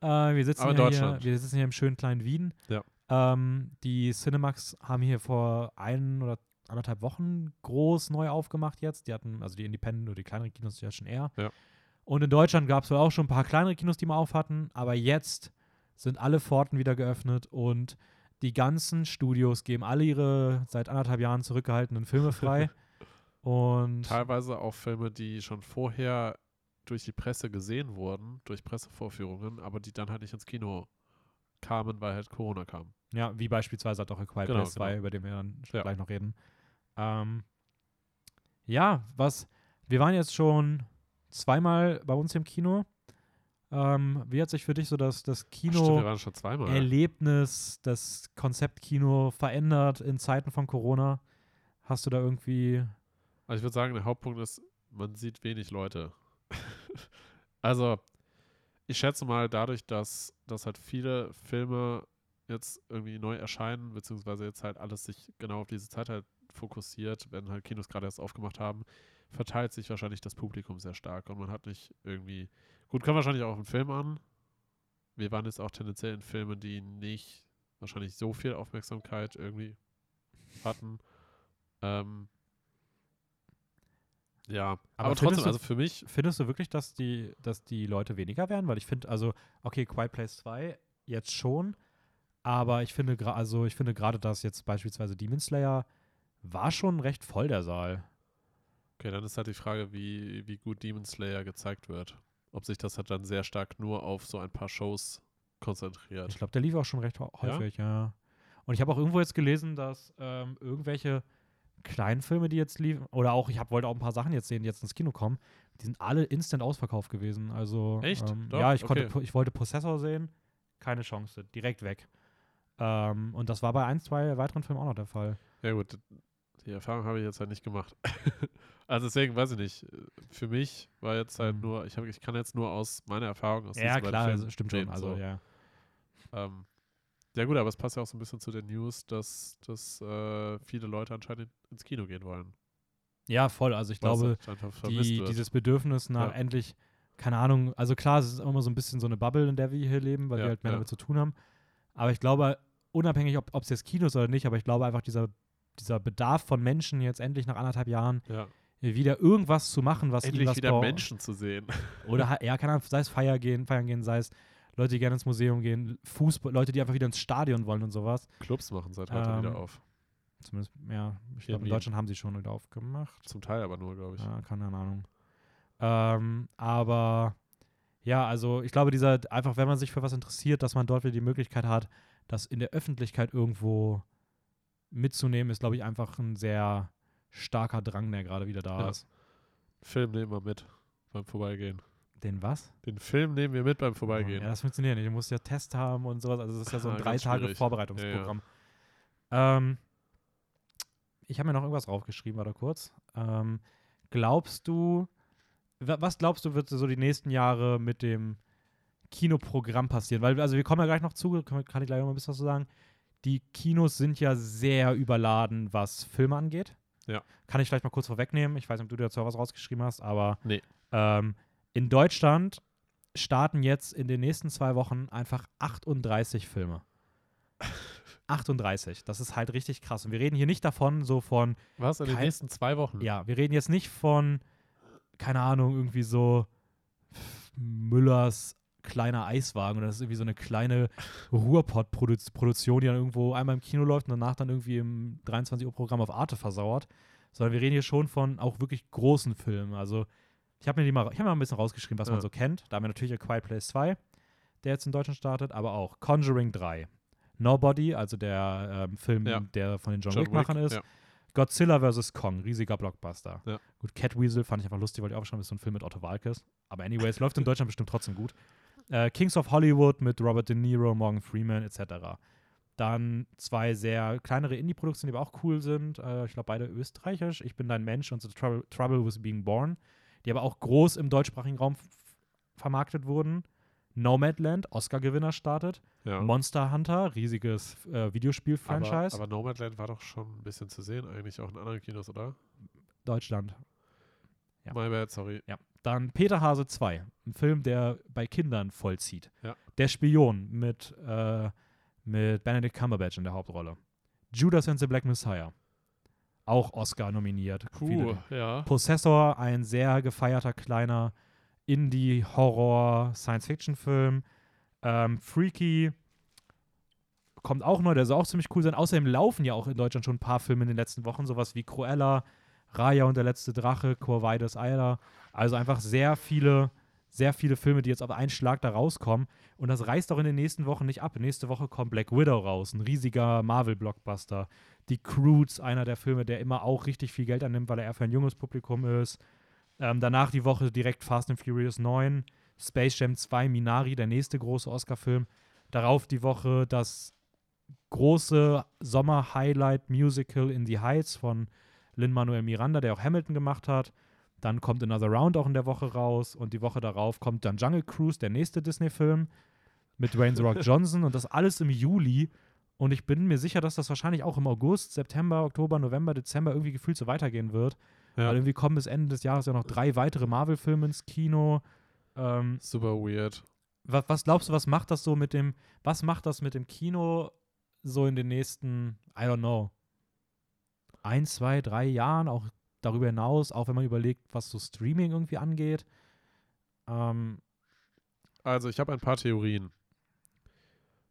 Äh, wir, sitzen Aber ja Deutschland. Hier, wir sitzen hier im schönen kleinen Wien. Ja. Ähm, die Cinemax haben hier vor ein oder anderthalb Wochen groß neu aufgemacht jetzt. Die hatten, also die Independent oder die kleineren Kinos, die ja schon eher. Ja. Und in Deutschland gab es wohl auch schon ein paar kleinere Kinos, die mal auf hatten. Aber jetzt sind alle Pforten wieder geöffnet und die ganzen Studios geben alle ihre seit anderthalb Jahren zurückgehaltenen Filme frei. und Teilweise auch Filme, die schon vorher durch die Presse gesehen wurden, durch Pressevorführungen, aber die dann halt nicht ins Kino kamen, weil halt Corona kam. ja, wie beispielsweise hat auch A Quiet Genau, Place 2, genau. über den wir dann Ja. gleich noch reden. Ähm, ja, was, wir waren jetzt schon zweimal bei uns im Kino. Ähm, wie hat sich für dich so das, das Ach, stimmt, wir Kino waren schon zweimal. Erlebnis, das Konzept Kino verändert in Zeiten von Corona? Hast du da irgendwie Also ich würde sagen, der Hauptpunkt ist, man sieht wenig Leute. Also, ich schätze mal, dadurch, dass, dass halt viele Filme jetzt irgendwie neu erscheinen, beziehungsweise jetzt halt alles sich genau auf diese Zeit halt fokussiert, wenn halt Kinos gerade erst aufgemacht haben, verteilt sich wahrscheinlich das Publikum sehr stark und man hat nicht irgendwie, gut, kommt wahrscheinlich auch einen Film an. Wir waren jetzt auch tendenziell in Filmen, die nicht wahrscheinlich so viel Aufmerksamkeit irgendwie hatten. Ähm, ja, aber, Aber trotzdem, du- also für mich, Findest du wirklich, dass die, dass die Leute weniger werden? Weil ich finde, also, okay, Quiet Place 2 jetzt schon, aber ich finde, also ich finde gerade, dass jetzt beispielsweise Demon Slayer war schon recht voll der Saal. okay, dann ist halt die Frage, wie, wie gut Demon Slayer gezeigt wird. Ob sich das halt dann sehr stark nur auf so ein paar Shows konzentriert. Ich glaube, der lief auch schon recht häufig, ja. Und ich habe auch irgendwo jetzt gelesen, dass ähm, irgendwelche kleinen Filme, die jetzt liefen, oder auch, ich hab, wollte auch ein paar Sachen jetzt sehen, die jetzt ins Kino kommen, die sind alle instant ausverkauft gewesen. Also, Echt? Ähm, ja, ich, konnte, Okay. Ich wollte Possessor sehen, keine Chance, direkt weg. Ähm, und das war bei ein, zwei weiteren Filmen auch noch der Fall. Ja gut, die Erfahrung habe ich jetzt halt nicht gemacht. also deswegen weiß ich nicht. Für mich war jetzt halt Mhm. nur, ich, hab, ich kann jetzt nur aus meiner Erfahrung aus Ja, klar, Filmen also, stimmt schon. reden, Also, so. ja. Ähm, ja gut, aber es passt ja auch so ein bisschen zu den News, dass, dass äh, viele Leute anscheinend ins Kino gehen wollen. ja, voll. Also, ich es glaube, halt die, dieses Bedürfnis nach Ja. endlich, keine Ahnung, also klar, es ist immer so ein bisschen so eine Bubble, in der wir hier leben, weil Ja, wir halt mehr ja. damit zu tun haben. Aber ich glaube, unabhängig, ob es jetzt Kino ist oder nicht, aber ich glaube einfach, dieser, dieser Bedarf von Menschen jetzt endlich nach anderthalb Jahren ja. wieder irgendwas zu machen, was ihnen Endlich was wieder bau- Menschen zu sehen. Oder ja, keine Ahnung, sei es feiern gehen, feiern gehen, sei es Leute, die gerne ins Museum gehen, Fußball, Leute, die einfach wieder ins Stadion wollen und sowas. Clubs machen seit heute Ähm, wieder auf. Zumindest, ja, ich glaube, in. Deutschland haben sie schon wieder aufgemacht. Zum Teil aber nur, glaube ich. Ja, keine Ahnung. Ähm, aber ja, also ich glaube, dieser, einfach wenn man sich für was interessiert, dass man dort wieder die Möglichkeit hat, das in der Öffentlichkeit irgendwo mitzunehmen, ist, glaube ich, einfach ein sehr starker Drang, der gerade wieder da Ja. ist. Film nehmen wir mit beim Vorbeigehen. Den was? Den Film nehmen wir mit beim Vorbeigehen. Ja, das funktioniert nicht. Du musst ja Test haben und sowas. Also das ist ja so ein Ah, drei Tage schwierig. Vorbereitungsprogramm. Ähm, ich habe mir noch irgendwas draufgeschrieben, warte kurz. Ähm, glaubst du, wa- was glaubst du, wird so die nächsten Jahre mit dem Kinoprogramm passieren? Weil, also wir kommen ja gleich noch zu, kann ich gleich noch mal ein bisschen was zu sagen. Die Kinos sind ja sehr überladen, was Filme angeht. Ja. Kann ich vielleicht mal kurz vorwegnehmen. Ich weiß nicht, ob du dazu was rausgeschrieben hast, aber Nee. ähm, in Deutschland starten jetzt in den nächsten zwei Wochen einfach 38 Filme. 38. Das ist halt richtig krass. Und wir reden hier nicht davon, so von, Was? In den Kein- nächsten zwei Wochen? ja, wir reden jetzt nicht von, keine Ahnung, irgendwie so Müllers kleiner Eiswagen oder das ist irgendwie so eine kleine Ruhrpott-Produktion, die dann irgendwo einmal im Kino läuft und danach dann irgendwie im 23 Uhr Programm auf Arte versauert. Sondern wir reden hier schon von auch wirklich großen Filmen. Also ich habe mir die mal, ich habe mal ein bisschen rausgeschrieben, was Ja. man so kennt. Da haben wir natürlich A Quiet Place 2, der jetzt in Deutschland startet, aber auch Conjuring 3. Nobody, also der ähm, Film, Ja. der von den John, John Wick-Machern Wick, ist. ja. Godzilla vs. Kong, riesiger Blockbuster. Ja. Gut, Catweasel fand ich einfach lustig, wollte ich auch schon, ist so ein Film mit Otto Walkes. Aber anyways, läuft in Deutschland bestimmt trotzdem gut. Äh, Kings of Hollywood mit Robert De Niro, Morgan Freeman etc. Dann zwei sehr kleinere Indie-Produktionen, die aber auch cool sind. Äh, ich glaube, beide österreichisch. Ich bin dein Mensch und The Trouble, Trouble with Being Born. Die aber auch groß im deutschsprachigen Raum vermarktet wurden. Nomadland, Oscar-Gewinner startet. Ja. Monster Hunter, riesiges äh, Videospiel-Franchise. Aber, aber Nomadland war doch schon ein bisschen zu sehen, eigentlich auch in anderen Kinos, oder? Deutschland. Ja. My bad, sorry. Ja. Dann Peter Hase 2, ein Film, der bei Kindern vollzieht. Ja. Der Spion mit, äh, mit Benedict Cumberbatch in der Hauptrolle. Judas and the Black Messiah. Auch Oscar nominiert. Puh, ja. Possessor, ein sehr gefeierter kleiner Indie-Horror-Science-Fiction-Film. Ähm, Freaky kommt auch neu, der soll auch ziemlich cool sein. Außerdem laufen ja auch in Deutschland schon ein paar Filme in den letzten Wochen, sowas wie Cruella, Raya und der letzte Drache, Corvides Eiler. Also einfach sehr viele, sehr viele Filme, die jetzt auf einen Schlag da rauskommen. Und das reißt auch in den nächsten Wochen nicht ab. Nächste Woche kommt Black Widow raus, ein riesiger Marvel-Blockbuster. Die Croods, einer der Filme, der immer auch richtig viel Geld annimmt, weil er eher für ein junges Publikum ist. Ähm, danach die Woche direkt Fast and Furious 9, Space Jam 2, Minari, der nächste große Oscar-Film. Darauf die Woche das große Sommer-Highlight-Musical In the Heights von Lin-Manuel Miranda, der auch Hamilton gemacht hat. Dann kommt Another Round auch in der Woche raus und die Woche darauf kommt dann Jungle Cruise, der nächste Disney-Film. mit Dwayne The Rock Johnson und das alles im Juli. Und ich bin mir sicher, dass das wahrscheinlich auch im August, September, Oktober, November, Dezember irgendwie gefühlt so weitergehen wird. Ja. Weil irgendwie kommen bis Ende des Jahres ja noch drei weitere Marvel-Filme ins Kino. Ähm, Super weird. was, was glaubst du, was macht das so mit dem, was macht das mit dem Kino so in den nächsten, I don't know, ein, zwei, drei Jahren, auch darüber hinaus, auch wenn man überlegt, was so Streaming irgendwie angeht? Ähm, Also, ich habe ein paar Theorien.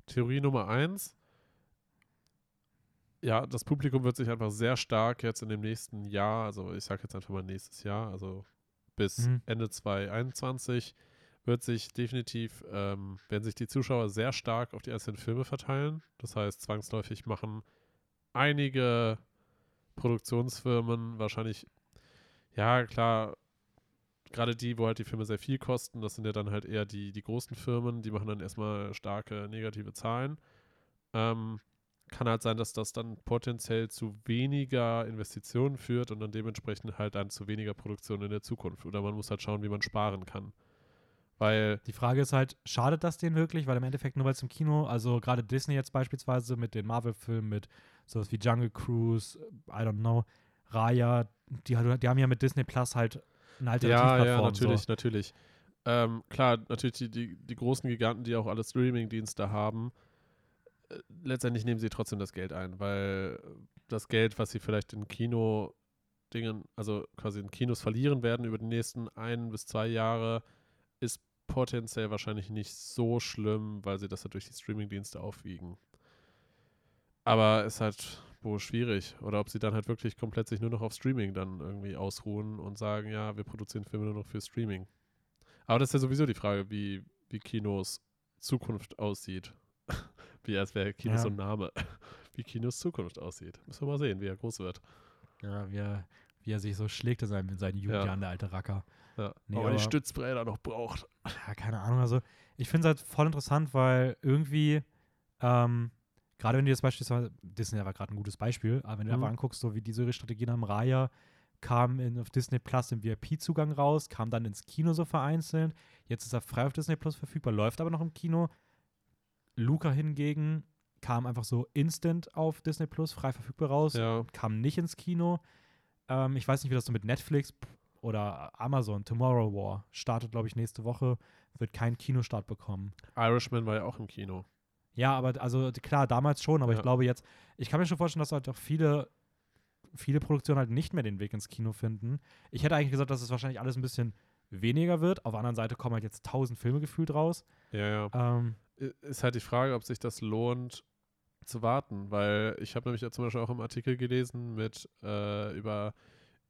Theorie Nummer eins. Ja, das Publikum wird sich einfach sehr stark jetzt in dem nächsten Jahr, also ich sage jetzt einfach mal nächstes Jahr, also bis Mhm. Ende 2021, wird sich definitiv, ähm, werden sich die Zuschauer sehr stark auf die einzelnen Filme verteilen. Das heißt, zwangsläufig machen einige Produktionsfirmen wahrscheinlich, ja klar, gerade die, wo halt die Filme sehr viel kosten, das sind ja dann halt eher die, die großen Firmen, die machen dann erstmal starke negative Zahlen. Ähm, kann halt sein, dass das dann potenziell zu weniger Investitionen führt und dann dementsprechend halt dann zu weniger Produktion in der Zukunft. Oder man muss halt schauen, wie man sparen kann. Weil, die Frage ist halt, schadet das denen wirklich? Weil im Endeffekt nur weil es im Kino, also gerade Disney jetzt beispielsweise mit den Marvel-Filmen, mit sowas wie Jungle Cruise, I don't know, Raya, die, die haben ja mit Disney Plus halt eine ja, Alternativplattform. ja, natürlich, So. natürlich. Ähm, klar, natürlich die, die, die großen Giganten, die auch alle Streaming-Dienste haben, letztendlich nehmen sie trotzdem das Geld ein, weil das Geld, was sie vielleicht in Kino-Dingen, also quasi in Kinos verlieren werden über die nächsten ein bis zwei Jahre, ist potenziell wahrscheinlich nicht so schlimm, weil sie das halt durch die Streaming-Dienste aufwiegen. Aber ist halt wohl schwierig. Oder ob sie dann halt wirklich komplett sich nur noch auf Streaming dann irgendwie ausruhen und sagen, ja, wir produzieren Filme nur noch für Streaming. Aber das ist ja sowieso die Frage, wie, wie Kinos Zukunft aussieht. Wie als wäre Kinos Ja. so ein Name. Wie Kinos Zukunft aussieht. Müssen wir mal sehen, wie er groß wird. Ja, wie er, wie er sich so schlägt in seinen, in seinen Jugendjahren, der alte Racker. Ja. Nee, aber die aber- Stützbräder noch braucht. Ja, keine Ahnung. Also, ich finde es halt voll interessant, weil irgendwie, ähm, gerade wenn du jetzt beispielsweise, Disney war gerade ein gutes Beispiel, aber wenn du Mhm. einfach anguckst, so wie diese ihre Strategien haben, Raya kam in, auf Disney Plus im VIP-Zugang raus, kam dann ins Kino so vereinzelt. Jetzt ist er frei auf Disney Plus verfügbar, läuft aber noch im Kino. Luca hingegen kam einfach so instant auf Disney Plus frei verfügbar raus Ja. kam nicht ins Kino. Ähm, ich weiß nicht, wie das so mit Netflix oder Amazon, Tomorrow War, startet, glaube ich, nächste Woche, wird keinen Kinostart bekommen. Irishman war ja auch im Kino. Ja, aber also klar, damals schon, aber Ja. ich glaube jetzt, ich kann mir schon vorstellen, dass halt auch viele, viele Produktionen halt nicht mehr den Weg ins Kino finden. Ich hätte eigentlich gesagt, dass es wahrscheinlich alles ein bisschen weniger wird. Auf der anderen Seite kommen halt jetzt tausend Filme gefühlt raus. Ja, ja. Ähm, Ist halt die Frage, ob sich das lohnt zu warten, weil ich habe nämlich ja zum Beispiel auch im Artikel gelesen mit äh, über,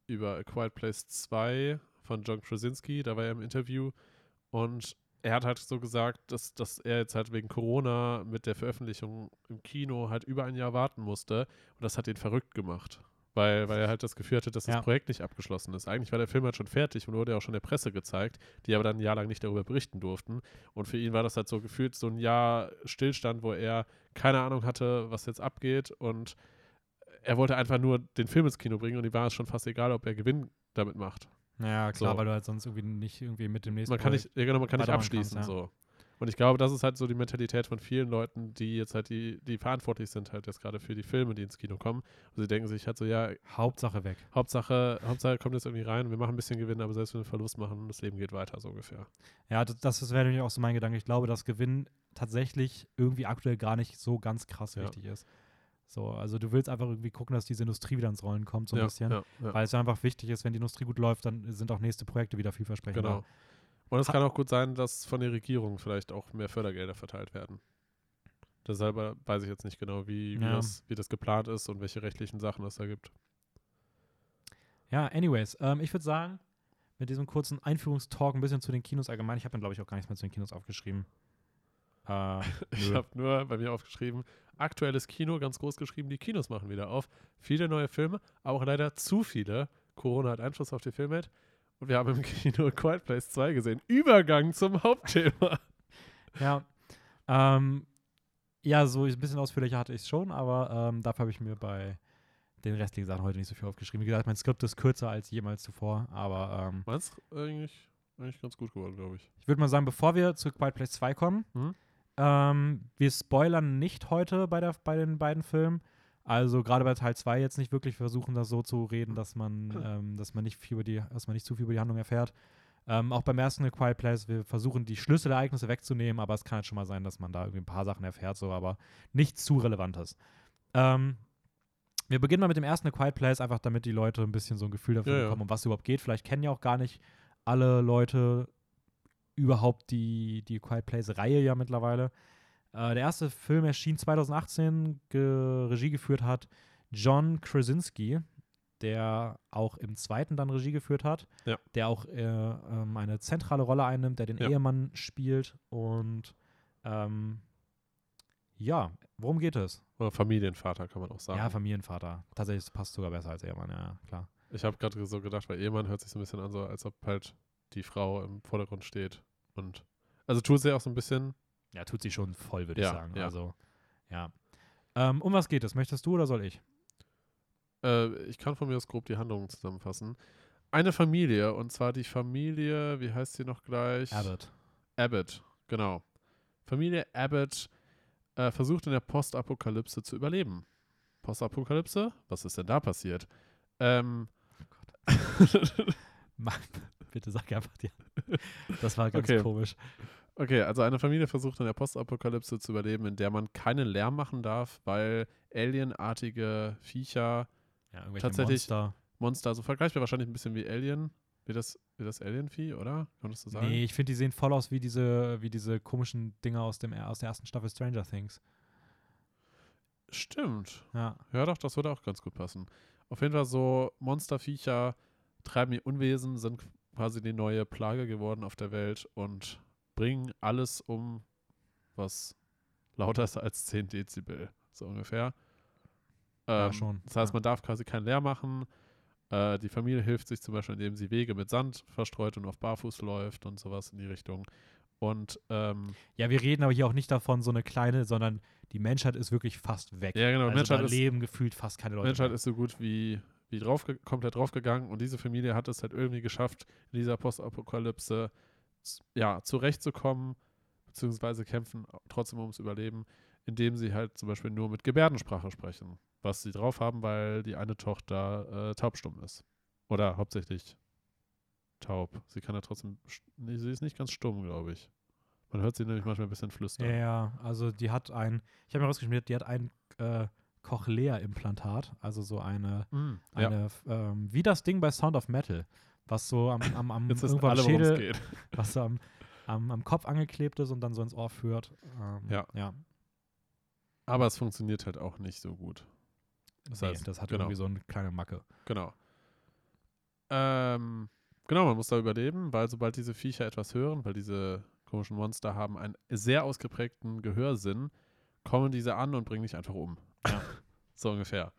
über A Quiet Place 2 von John Krasinski, da war er im Interview und er hat halt so gesagt, dass, dass er jetzt halt wegen Corona mit der Veröffentlichung im Kino halt über ein Jahr warten musste und das hat ihn verrückt gemacht. Weil, weil er halt das Gefühl hatte, dass Ja. das Projekt nicht abgeschlossen ist. Eigentlich war der Film halt schon fertig und wurde ja auch schon der Presse gezeigt, die aber dann ein Jahr lang nicht darüber berichten durften. Und für ihn war das halt so gefühlt so ein Jahr Stillstand, wo er keine Ahnung hatte, was jetzt abgeht. Und er wollte einfach nur den Film ins Kino bringen und ihm war es schon fast egal, ob er Gewinn damit macht. naja, klar, So. weil du halt sonst irgendwie nicht irgendwie mit dem nächsten Man kann nicht, ja, genau, man kann nicht abschließen kannst, ja. so. Und ich glaube, das ist halt so die Mentalität von vielen Leuten, die jetzt halt die, die verantwortlich sind halt jetzt gerade für die Filme, die ins Kino kommen. Und sie denken sich halt so, ja, Hauptsache weg. Hauptsache, Hauptsache kommt jetzt irgendwie rein, wir machen ein bisschen Gewinn, aber selbst wenn wir Verlust machen, das Leben geht weiter, so ungefähr. Ja, das, das wäre nämlich auch so mein Gedanke. Ich glaube, dass Gewinn tatsächlich irgendwie aktuell gar nicht so ganz krass Ja. wichtig ist. So, also du willst einfach irgendwie gucken, dass diese Industrie wieder ins Rollen kommt, so ein ja, bisschen. Ja, ja. Weil es einfach wichtig ist, wenn die Industrie gut läuft, dann sind auch nächste Projekte wieder vielversprechender. Genau. Und es kann auch gut sein, dass von der Regierung vielleicht auch mehr Fördergelder verteilt werden. Deshalb weiß ich jetzt nicht genau, wie, wie, Ja. das, wie das geplant ist und welche rechtlichen Sachen es da gibt. Ja, anyways, ähm, ich würde sagen, mit diesem kurzen Einführungstalk ein bisschen zu den Kinos allgemein. Ich habe dann, glaube ich, auch gar nichts mehr zu den Kinos aufgeschrieben. Äh, Ich habe nur bei mir aufgeschrieben, aktuelles Kino, ganz groß geschrieben, die Kinos machen wieder auf. Viele neue Filme, aber auch leider zu viele. Corona hat Einfluss auf die Filmwelt. Und wir haben im Kino Quiet Place 2 gesehen. Übergang zum Hauptthema. ja. Ähm, ja, so ein bisschen ausführlicher hatte ich es schon, aber ähm, dafür habe ich mir bei den restlichen Sachen heute nicht so viel aufgeschrieben. Wie gesagt, mein Skript ist kürzer als jemals zuvor, aber ähm, Meinst eigentlich, eigentlich ganz gut geworden, glaube ich. Ich würde mal sagen, bevor wir zu Quiet Place 2 kommen, Mhm. Ähm, wir spoilern nicht heute bei, der, bei den beiden Filmen. Also gerade bei Teil 2 jetzt nicht wirklich versuchen, das so zu reden, dass man, ähm, dass man nicht viel über die, dass man nicht zu viel über die Handlung erfährt. Ähm, auch beim ersten A Quiet Place, wir versuchen die Schlüsselereignisse wegzunehmen, aber es kann halt schon mal sein, dass man da irgendwie ein paar Sachen erfährt, so, aber nichts zu Relevantes. Ähm, wir beginnen mal mit dem ersten A Quiet Place, einfach damit die Leute ein bisschen so ein Gefühl dafür Ja, ja. bekommen, um was überhaupt geht. Vielleicht kennen ja auch gar nicht alle Leute überhaupt die, die Quiet Place-Reihe ja mittlerweile. Äh, der erste Film erschien 2018, ge Regie geführt hat John Krasinski, der auch im zweiten dann Regie geführt hat, Ja. der auch äh, ähm, eine zentrale Rolle einnimmt, der den Ja. Ehemann spielt und ähm, ja, worum geht es? Oder Familienvater kann man auch sagen. Ja, Familienvater. Tatsächlich passt sogar besser als Ehemann, ja, klar. Ich habe gerade so gedacht, weil Ehemann hört sich so ein bisschen an, so als ob halt die Frau im Vordergrund steht. Und also tut sie auch so ein bisschen. Ja, tut sie schon voll, würde Ja, ich sagen. ja. Also, ja. Ähm, um was geht es? Möchtest du oder soll ich? Äh, ich kann von mir aus grob die Handlungen zusammenfassen. Eine Familie, und zwar die Familie, wie heißt sie noch gleich? Abbott. Abbott, genau. Familie Abbott äh, versucht in der Postapokalypse zu überleben. Postapokalypse? Was ist denn da passiert? Ähm, Mann, bitte sag einfach dir. Das war ganz Okay. komisch. Okay, also eine Familie versucht in der Postapokalypse zu überleben, in der man keinen Lärm machen darf, weil alienartige Viecher, Ja, Tatsächlich- Monster. Monster, so vergleichbar wahrscheinlich ein bisschen wie Alien. Wie das, wie das Alienvieh, oder? Konntest du sagen? Nee, ich finde, die sehen voll aus wie diese, wie diese komischen Dinger aus, dem, aus der ersten Staffel Stranger Things. Stimmt. Ja. Ja, doch, das würde auch ganz gut passen. Auf jeden Fall so Monsterviecher treiben ihr Unwesen, sind quasi die neue Plage geworden auf der Welt und bringen alles um, was lauter ist als 10 Dezibel, so ungefähr. Ja, Ähm, schon, Das heißt, ja. man darf quasi keinen Lärm machen. Äh, die Familie hilft sich zum Beispiel, indem sie Wege mit Sand verstreut und auf Barfuß läuft und sowas in die Richtung. Und ähm, Ja, wir reden aber hier auch nicht davon, so eine kleine, sondern die Menschheit ist wirklich fast weg. Ja, genau, Also Menschheit da ist- leben gefühlt fast keine Leute. Menschheit mehr. ist so gut wie, wie drauf, komplett draufgegangen und diese Familie hat es halt irgendwie geschafft, in dieser Postapokalypse ja, zurechtzukommen, beziehungsweise kämpfen trotzdem ums Überleben, indem sie halt zum Beispiel nur mit Gebärdensprache sprechen, was sie drauf haben, weil die eine Tochter äh, taubstumm ist. Oder hauptsächlich taub. Sie kann ja trotzdem, nee, sie ist nicht ganz stumm, glaube ich. Man hört sie nämlich manchmal ein bisschen flüstern. Ja, ja, also die hat ein, ich habe mir rausgeschmiert, die hat ein äh, Cochlea-Implantat, also so eine, Mm, ja. eine ähm, wie das Ding bei Sound of Metal, was so am, am, am irgendwo alle, Schädel, was so am, am, am Kopf angeklebt ist und dann so ins Ohr führt. Ähm, Ja. ja. Aber es funktioniert halt auch nicht so gut. Das nee, heißt, das hat genau. irgendwie so eine kleine Macke. Genau. Ähm, genau, man muss da überleben, weil sobald diese Viecher etwas hören, weil diese komischen Monster haben einen sehr ausgeprägten Gehörsinn, kommen diese an und bringen dich einfach um. Ja. so ungefähr.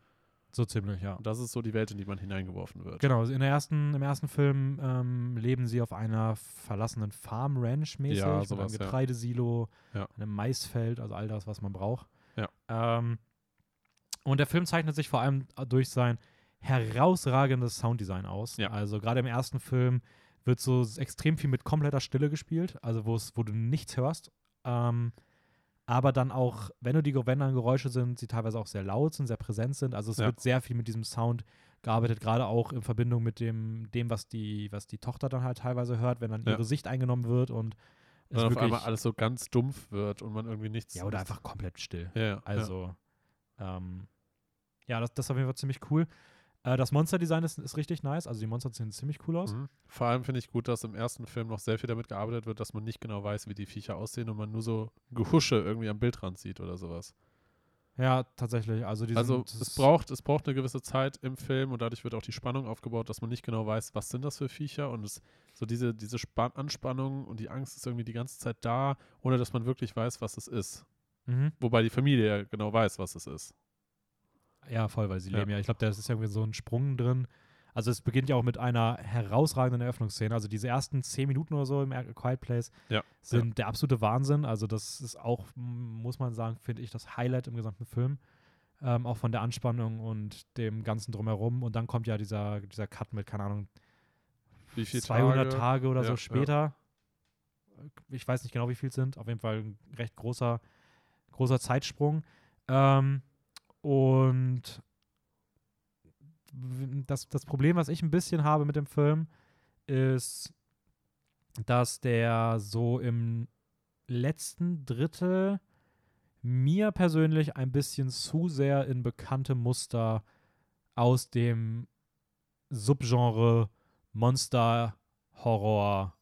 So ziemlich, ja. Das ist so die Welt, in die man hineingeworfen wird. Genau, in der ersten, im ersten Film ähm, leben sie auf einer verlassenen Farm, Ranch-mäßig, Ja, mit sowas, einem ja. Getreidesilo, Ja. einem Maisfeld, also all das, was man braucht. Ja. Ähm, und der Film zeichnet sich vor allem durch sein herausragendes Sounddesign aus. Ja. Also gerade im ersten Film wird so extrem viel mit kompletter Stille gespielt, also wo es, wo du nichts hörst. Ähm, aber dann auch, wenn du die wenn dann Geräusche sind, sie teilweise auch sehr laut sind, sehr präsent sind. Also es Ja. wird sehr viel mit diesem Sound gearbeitet, gerade auch in Verbindung mit dem, dem was die, was die Tochter dann halt teilweise hört, wenn dann Ja. ihre Sicht eingenommen wird und es Und auf einmal alles so ganz dumpf wird und man irgendwie nichts. ja, oder einfach komplett still. Ja, ja, Also, ähm, ja, das, das ist auf jeden Fall ziemlich cool. Äh, das Monster-Design ist, ist richtig nice. Also die Monster sehen ziemlich cool aus. Mhm. Vor allem finde ich gut, dass im ersten Film noch sehr viel damit gearbeitet wird, dass man nicht genau weiß, wie die Viecher aussehen und man nur so Gehusche irgendwie am Bildrand sieht oder sowas. Ja, tatsächlich. Also, Also sind, es braucht, es braucht eine gewisse Zeit im Film und dadurch wird auch die Spannung aufgebaut, dass man nicht genau weiß, was sind das für Viecher und es so diese, diese Span Anspannung und die Angst ist irgendwie die ganze Zeit da, ohne dass man wirklich weiß, was es ist. Mhm. Wobei die Familie ja genau weiß, was es ist. Ja, voll, weil sie Ja. leben ja. Ich glaube, da ist irgendwie so ein Sprung drin. Also es beginnt ja auch mit einer herausragenden Eröffnungsszene. Also diese ersten zehn Minuten oder so im A Quiet Place Ja, sind der absolute Wahnsinn. Also das ist auch, muss man sagen, finde ich, das Highlight im gesamten Film. Ähm, auch von der Anspannung und dem Ganzen drumherum. Und dann kommt ja dieser, dieser Cut mit, keine Ahnung, Wie viele 200 Tage, Tage? oder Ja, so ja. später. Ich weiß nicht genau, wie viel es sind. Auf jeden Fall ein recht großer, großer Zeitsprung. Ähm, und das, das Problem, was ich ein bisschen habe mit dem Film, ist, dass der so im letzten Drittel mir persönlich ein bisschen zu sehr in bekannte Muster aus dem Subgenre Monster Horror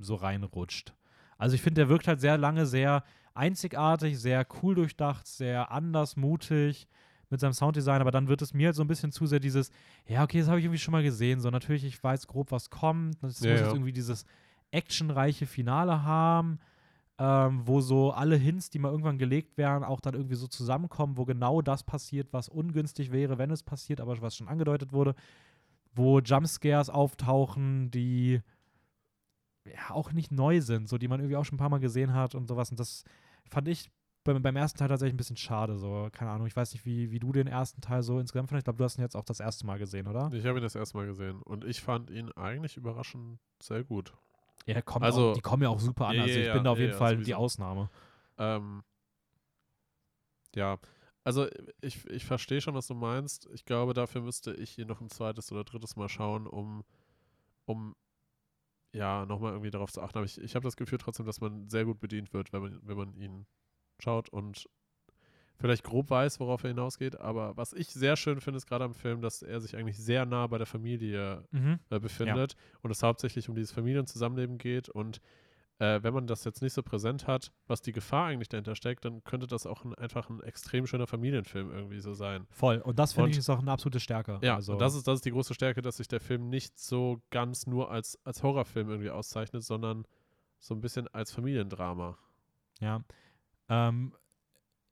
so reinrutscht. Also ich finde, der wirkt halt sehr lange sehr einzigartig, sehr cool durchdacht, sehr anders, mutig mit seinem Sounddesign, aber dann wird es mir halt so ein bisschen zu sehr dieses, ja, okay, das habe ich irgendwie schon mal gesehen. So, natürlich, ich weiß grob, was kommt. Das Ja, muss ja. jetzt irgendwie dieses actionreiche Finale haben, ähm, wo so alle Hints, die mal irgendwann gelegt werden, auch dann irgendwie so zusammenkommen, wo genau das passiert, was ungünstig wäre, wenn es passiert, aber was schon angedeutet wurde, wo Jumpscares auftauchen, die ja auch nicht neu sind, so die man irgendwie auch schon ein paar Mal gesehen hat und sowas. Und das fand ich beim, beim ersten Teil tatsächlich ein bisschen schade. So, keine Ahnung, ich weiß nicht, wie, wie du den ersten Teil so insgesamt fandest. Ich glaube, du hast ihn jetzt auch das erste Mal gesehen, oder? Ich habe ihn das erste Mal gesehen und ich fand ihn eigentlich überraschend sehr gut. Ja, kommt Also- auch, die kommen ja auch super an. Ja, also ich ja, bin da auf ja, jeden Fall sowieso. die Ausnahme. Ähm, ja, also ich, ich verstehe schon, was du meinst. Ich glaube, dafür müsste ich ihn noch ein zweites oder drittes Mal schauen, um, um ja, nochmal irgendwie darauf zu achten. Aber ich, ich habe das Gefühl trotzdem, dass man sehr gut bedient wird, wenn man, wenn man ihn schaut und vielleicht grob weiß, worauf er hinausgeht. Aber was ich sehr schön finde, ist gerade am Film, dass er sich eigentlich sehr nah bei der Familie Mhm. äh, befindet und es hauptsächlich um dieses Familienzusammenleben geht. Und äh, wenn man das jetzt nicht so präsent hat, was die Gefahr eigentlich dahinter steckt, dann könnte das auch ein, einfach ein extrem schöner Familienfilm irgendwie so sein. Voll. Und das finde ich ist auch eine absolute Stärke. Ja, also, und das ist, das ist die große Stärke, dass sich der Film nicht so ganz nur als, als Horrorfilm irgendwie auszeichnet, sondern so ein bisschen als Familiendrama. Ja. Ähm,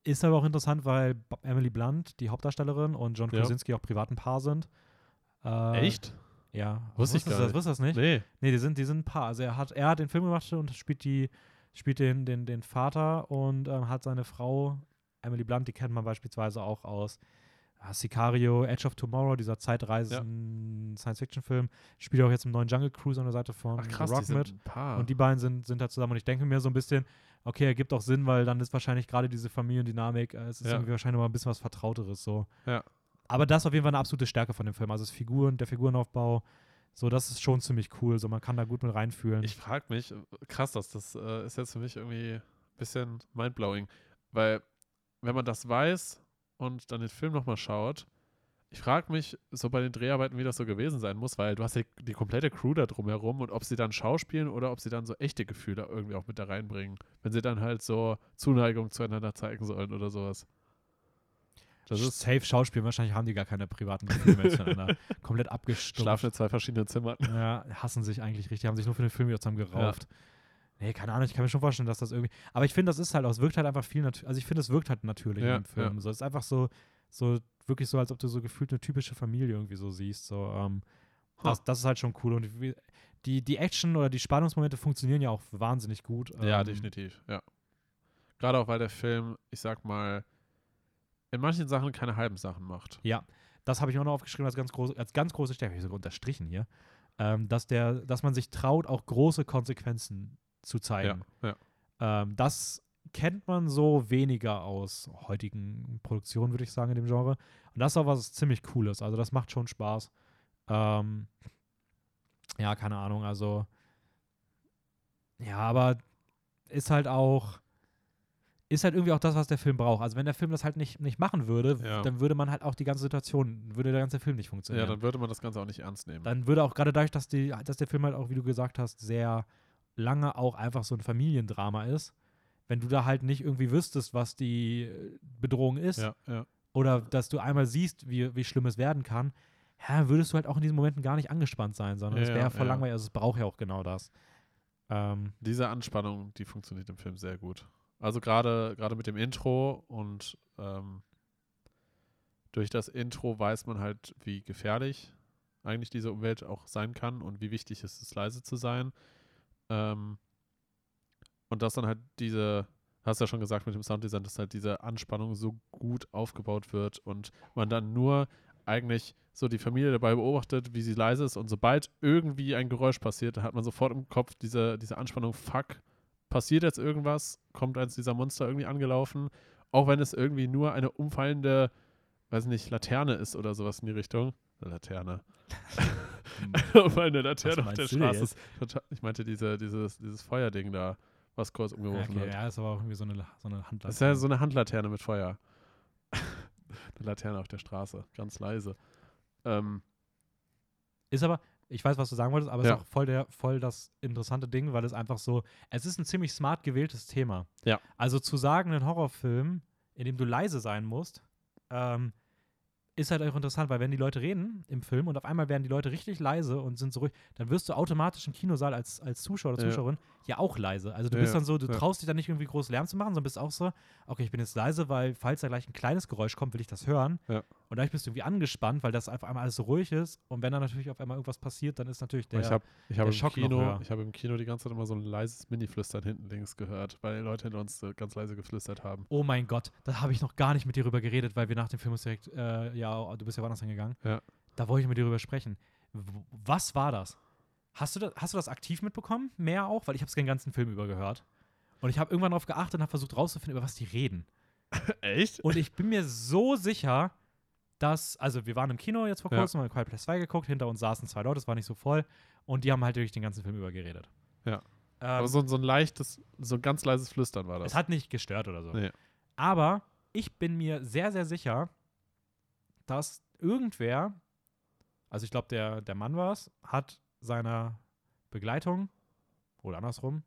ist aber auch interessant, weil Emily Blunt, die Hauptdarstellerin, und John Ja. Krasinski auch privat ein Paar sind. Äh, Ja. Wusste ich gar das, nicht. wusstest du das nicht? Nee. Nee, die sind, die sind ein Paar. Also er hat, er hat den Film gemacht und spielt die, spielt den, den, den Vater und ähm, hat seine Frau, Emily Blunt, die kennt man beispielsweise auch aus ja, Sicario, Edge of Tomorrow, dieser Zeitreisen Science-Fiction-Film, spielt auch jetzt im neuen Jungle Cruise an der Seite von Ach krass, Rock mit. Und die beiden sind, sind da zusammen und ich denke mir so ein bisschen, okay, ergibt auch Sinn, weil dann ist wahrscheinlich gerade diese Familiendynamik, äh, es ist Ja. irgendwie wahrscheinlich mal ein bisschen was Vertrauteres so. Ja. Aber das ist auf jeden Fall eine absolute Stärke von dem Film. Also das Figuren, der Figurenaufbau, so, das ist schon ziemlich cool. So, man kann da gut mit reinfühlen. Ich frage mich, krass, das, das äh, ist jetzt für mich irgendwie ein bisschen mindblowing, weil wenn man das weiß und dann den Film nochmal schaut, ich frage mich so bei den Dreharbeiten, wie das so gewesen sein muss, weil du hast ja die komplette Crew da drumherum und ob sie dann schauspielen oder ob sie dann so echte Gefühle irgendwie auch mit da reinbringen, wenn sie dann halt so Zuneigung zueinander zeigen sollen oder sowas. Das ist safe Schauspiel. Wahrscheinlich haben die gar keine privaten Gefühle mehr zueinander. Komplett abgestumpft. Schlafen in zwei verschiedenen Zimmern. Ja, hassen sich eigentlich richtig, haben sich nur für den Film wieder zusammen gerauft. Nee, keine Ahnung, ich kann mir schon vorstellen, dass das irgendwie. Aber ich finde, das ist halt auch, es wirkt halt einfach viel natürlich. Also ich finde, es wirkt halt natürlich Ja, in dem Film. ja. So, es ist einfach so, so, wirklich so, als ob du so gefühlt eine typische Familie irgendwie so siehst. So, ähm, das, das ist halt schon cool. Und die, die Action oder die Spannungsmomente funktionieren ja auch wahnsinnig gut. Ja, Ähm, definitiv, ja. Gerade auch, weil der Film, ich sag mal, in manchen Sachen keine halben Sachen macht. Ja, das habe ich auch noch aufgeschrieben als ganz, groß, als ganz große Stärke, ich sogar unterstrichen hier, ähm, dass, der, dass man sich traut, auch große Konsequenzen zu Ja, zeigen. ja. Ähm, das kennt man so weniger aus heutigen Produktionen, würde ich sagen, in dem Genre. Und das ist auch was ziemlich Cooles. Also das macht schon Spaß. Ähm, ja, keine Ahnung. Also ja, aber ist halt auch ist halt irgendwie auch das, was der Film braucht. Also wenn der Film das halt nicht, nicht machen würde, Ja. dann würde man halt auch die ganze Situation, würde der ganze Film nicht Ja, funktionieren. dann würde man das Ganze auch nicht ernst nehmen. dann würde auch gerade dadurch, dass, die, dass der Film halt auch, wie du gesagt hast, sehr lange auch einfach so ein Familiendrama ist, wenn du da halt nicht irgendwie wüsstest, was die äh, Bedrohung ist, ja, ja. oder dass du einmal siehst, wie, wie schlimm es werden kann, ja, würdest du halt auch in diesen Momenten gar nicht angespannt sein, sondern Ja, es wäre ja, voll ja. langweilig. Also es braucht ja auch genau das. Ähm, Diese Anspannung, die funktioniert im Film sehr gut. Also gerade gerade mit dem Intro und ähm, durch das Intro weiß man halt, wie gefährlich eigentlich diese Umwelt auch sein kann und wie wichtig es ist, leise zu sein. Ähm, und dass dann halt diese, hast ja schon gesagt mit dem Sounddesign, dass halt diese Anspannung so gut aufgebaut wird und man dann nur eigentlich so die Familie dabei beobachtet, wie sie leise ist und sobald irgendwie ein Geräusch passiert, dann hat man sofort im Kopf diese, diese Anspannung, fuck, passiert jetzt irgendwas, kommt eins dieser Monster irgendwie angelaufen, auch wenn es irgendwie nur eine umfallende, weiß nicht, Laterne ist oder sowas in die Richtung. Eine Laterne. Weil eine Laterne auf der Straße ist. Total- Ich meinte diese, dieses, dieses Feuerding da, was kurz umgeworfen okay, wird. ja, ist aber auch irgendwie so eine, so eine Handlaterne. Das ist ja so eine Handlaterne mit Feuer. eine Laterne auf der Straße, ganz leise. Ähm, Ist aber, ich weiß, was du sagen wolltest, aber es Ja. ist auch voll, der, voll das interessante Ding, weil es einfach so, es ist ein ziemlich smart gewähltes Thema. Ja. Also zu sagen, ein Horrorfilm, in dem du leise sein musst, ähm, ist halt auch interessant, weil wenn die Leute reden im Film und auf einmal werden die Leute richtig leise und sind so ruhig, dann wirst du automatisch im Kinosaal als, als Zuschauer oder Ja. Zuschauerin ja auch leise. Also du Ja, bist dann so, du ja. traust dich dann nicht irgendwie groß Lärm zu machen, sondern bist auch so, okay, ich bin jetzt leise, weil falls da gleich ein kleines Geräusch kommt, will ich das hören. Ja. Und dadurch bist du irgendwie angespannt, weil das auf einmal alles so ruhig ist. Und wenn dann natürlich auf einmal irgendwas passiert, dann ist natürlich der. ich habe ich hab der im, Schock noch Kino, höher. ich hab im Kino die ganze Zeit immer so ein leises Mini-Flüstern hinten links gehört, weil Leute hinter uns ganz leise geflüstert haben. Oh mein Gott, da habe ich noch gar nicht mit dir drüber geredet, weil wir nach dem Film uns direkt, äh, ja, du bist ja woanders hingegangen. Ja. Da wollte ich mit dir drüber sprechen. Was war das? Hast du das, hast du das aktiv mitbekommen? Mehr auch? Weil ich habe es den ganzen Film über gehört. Und ich habe irgendwann darauf geachtet und habe versucht rauszufinden, über was die reden. Echt? Und ich bin mir so sicher, dass, also wir waren im Kino jetzt vor Ja. kurzem, haben Quiet Place 2 geguckt, hinter uns saßen zwei Leute, es war nicht so voll. Und die haben halt durch den ganzen Film über geredet. Ja. Ähm, Aber so, so ein leichtes, so ein ganz leises Flüstern war das. es hat nicht gestört oder so. Nee. Aber ich bin mir sehr, sehr sicher, dass irgendwer, also ich glaube, der, der Mann war es, hat seiner Begleitung, oder andersrum,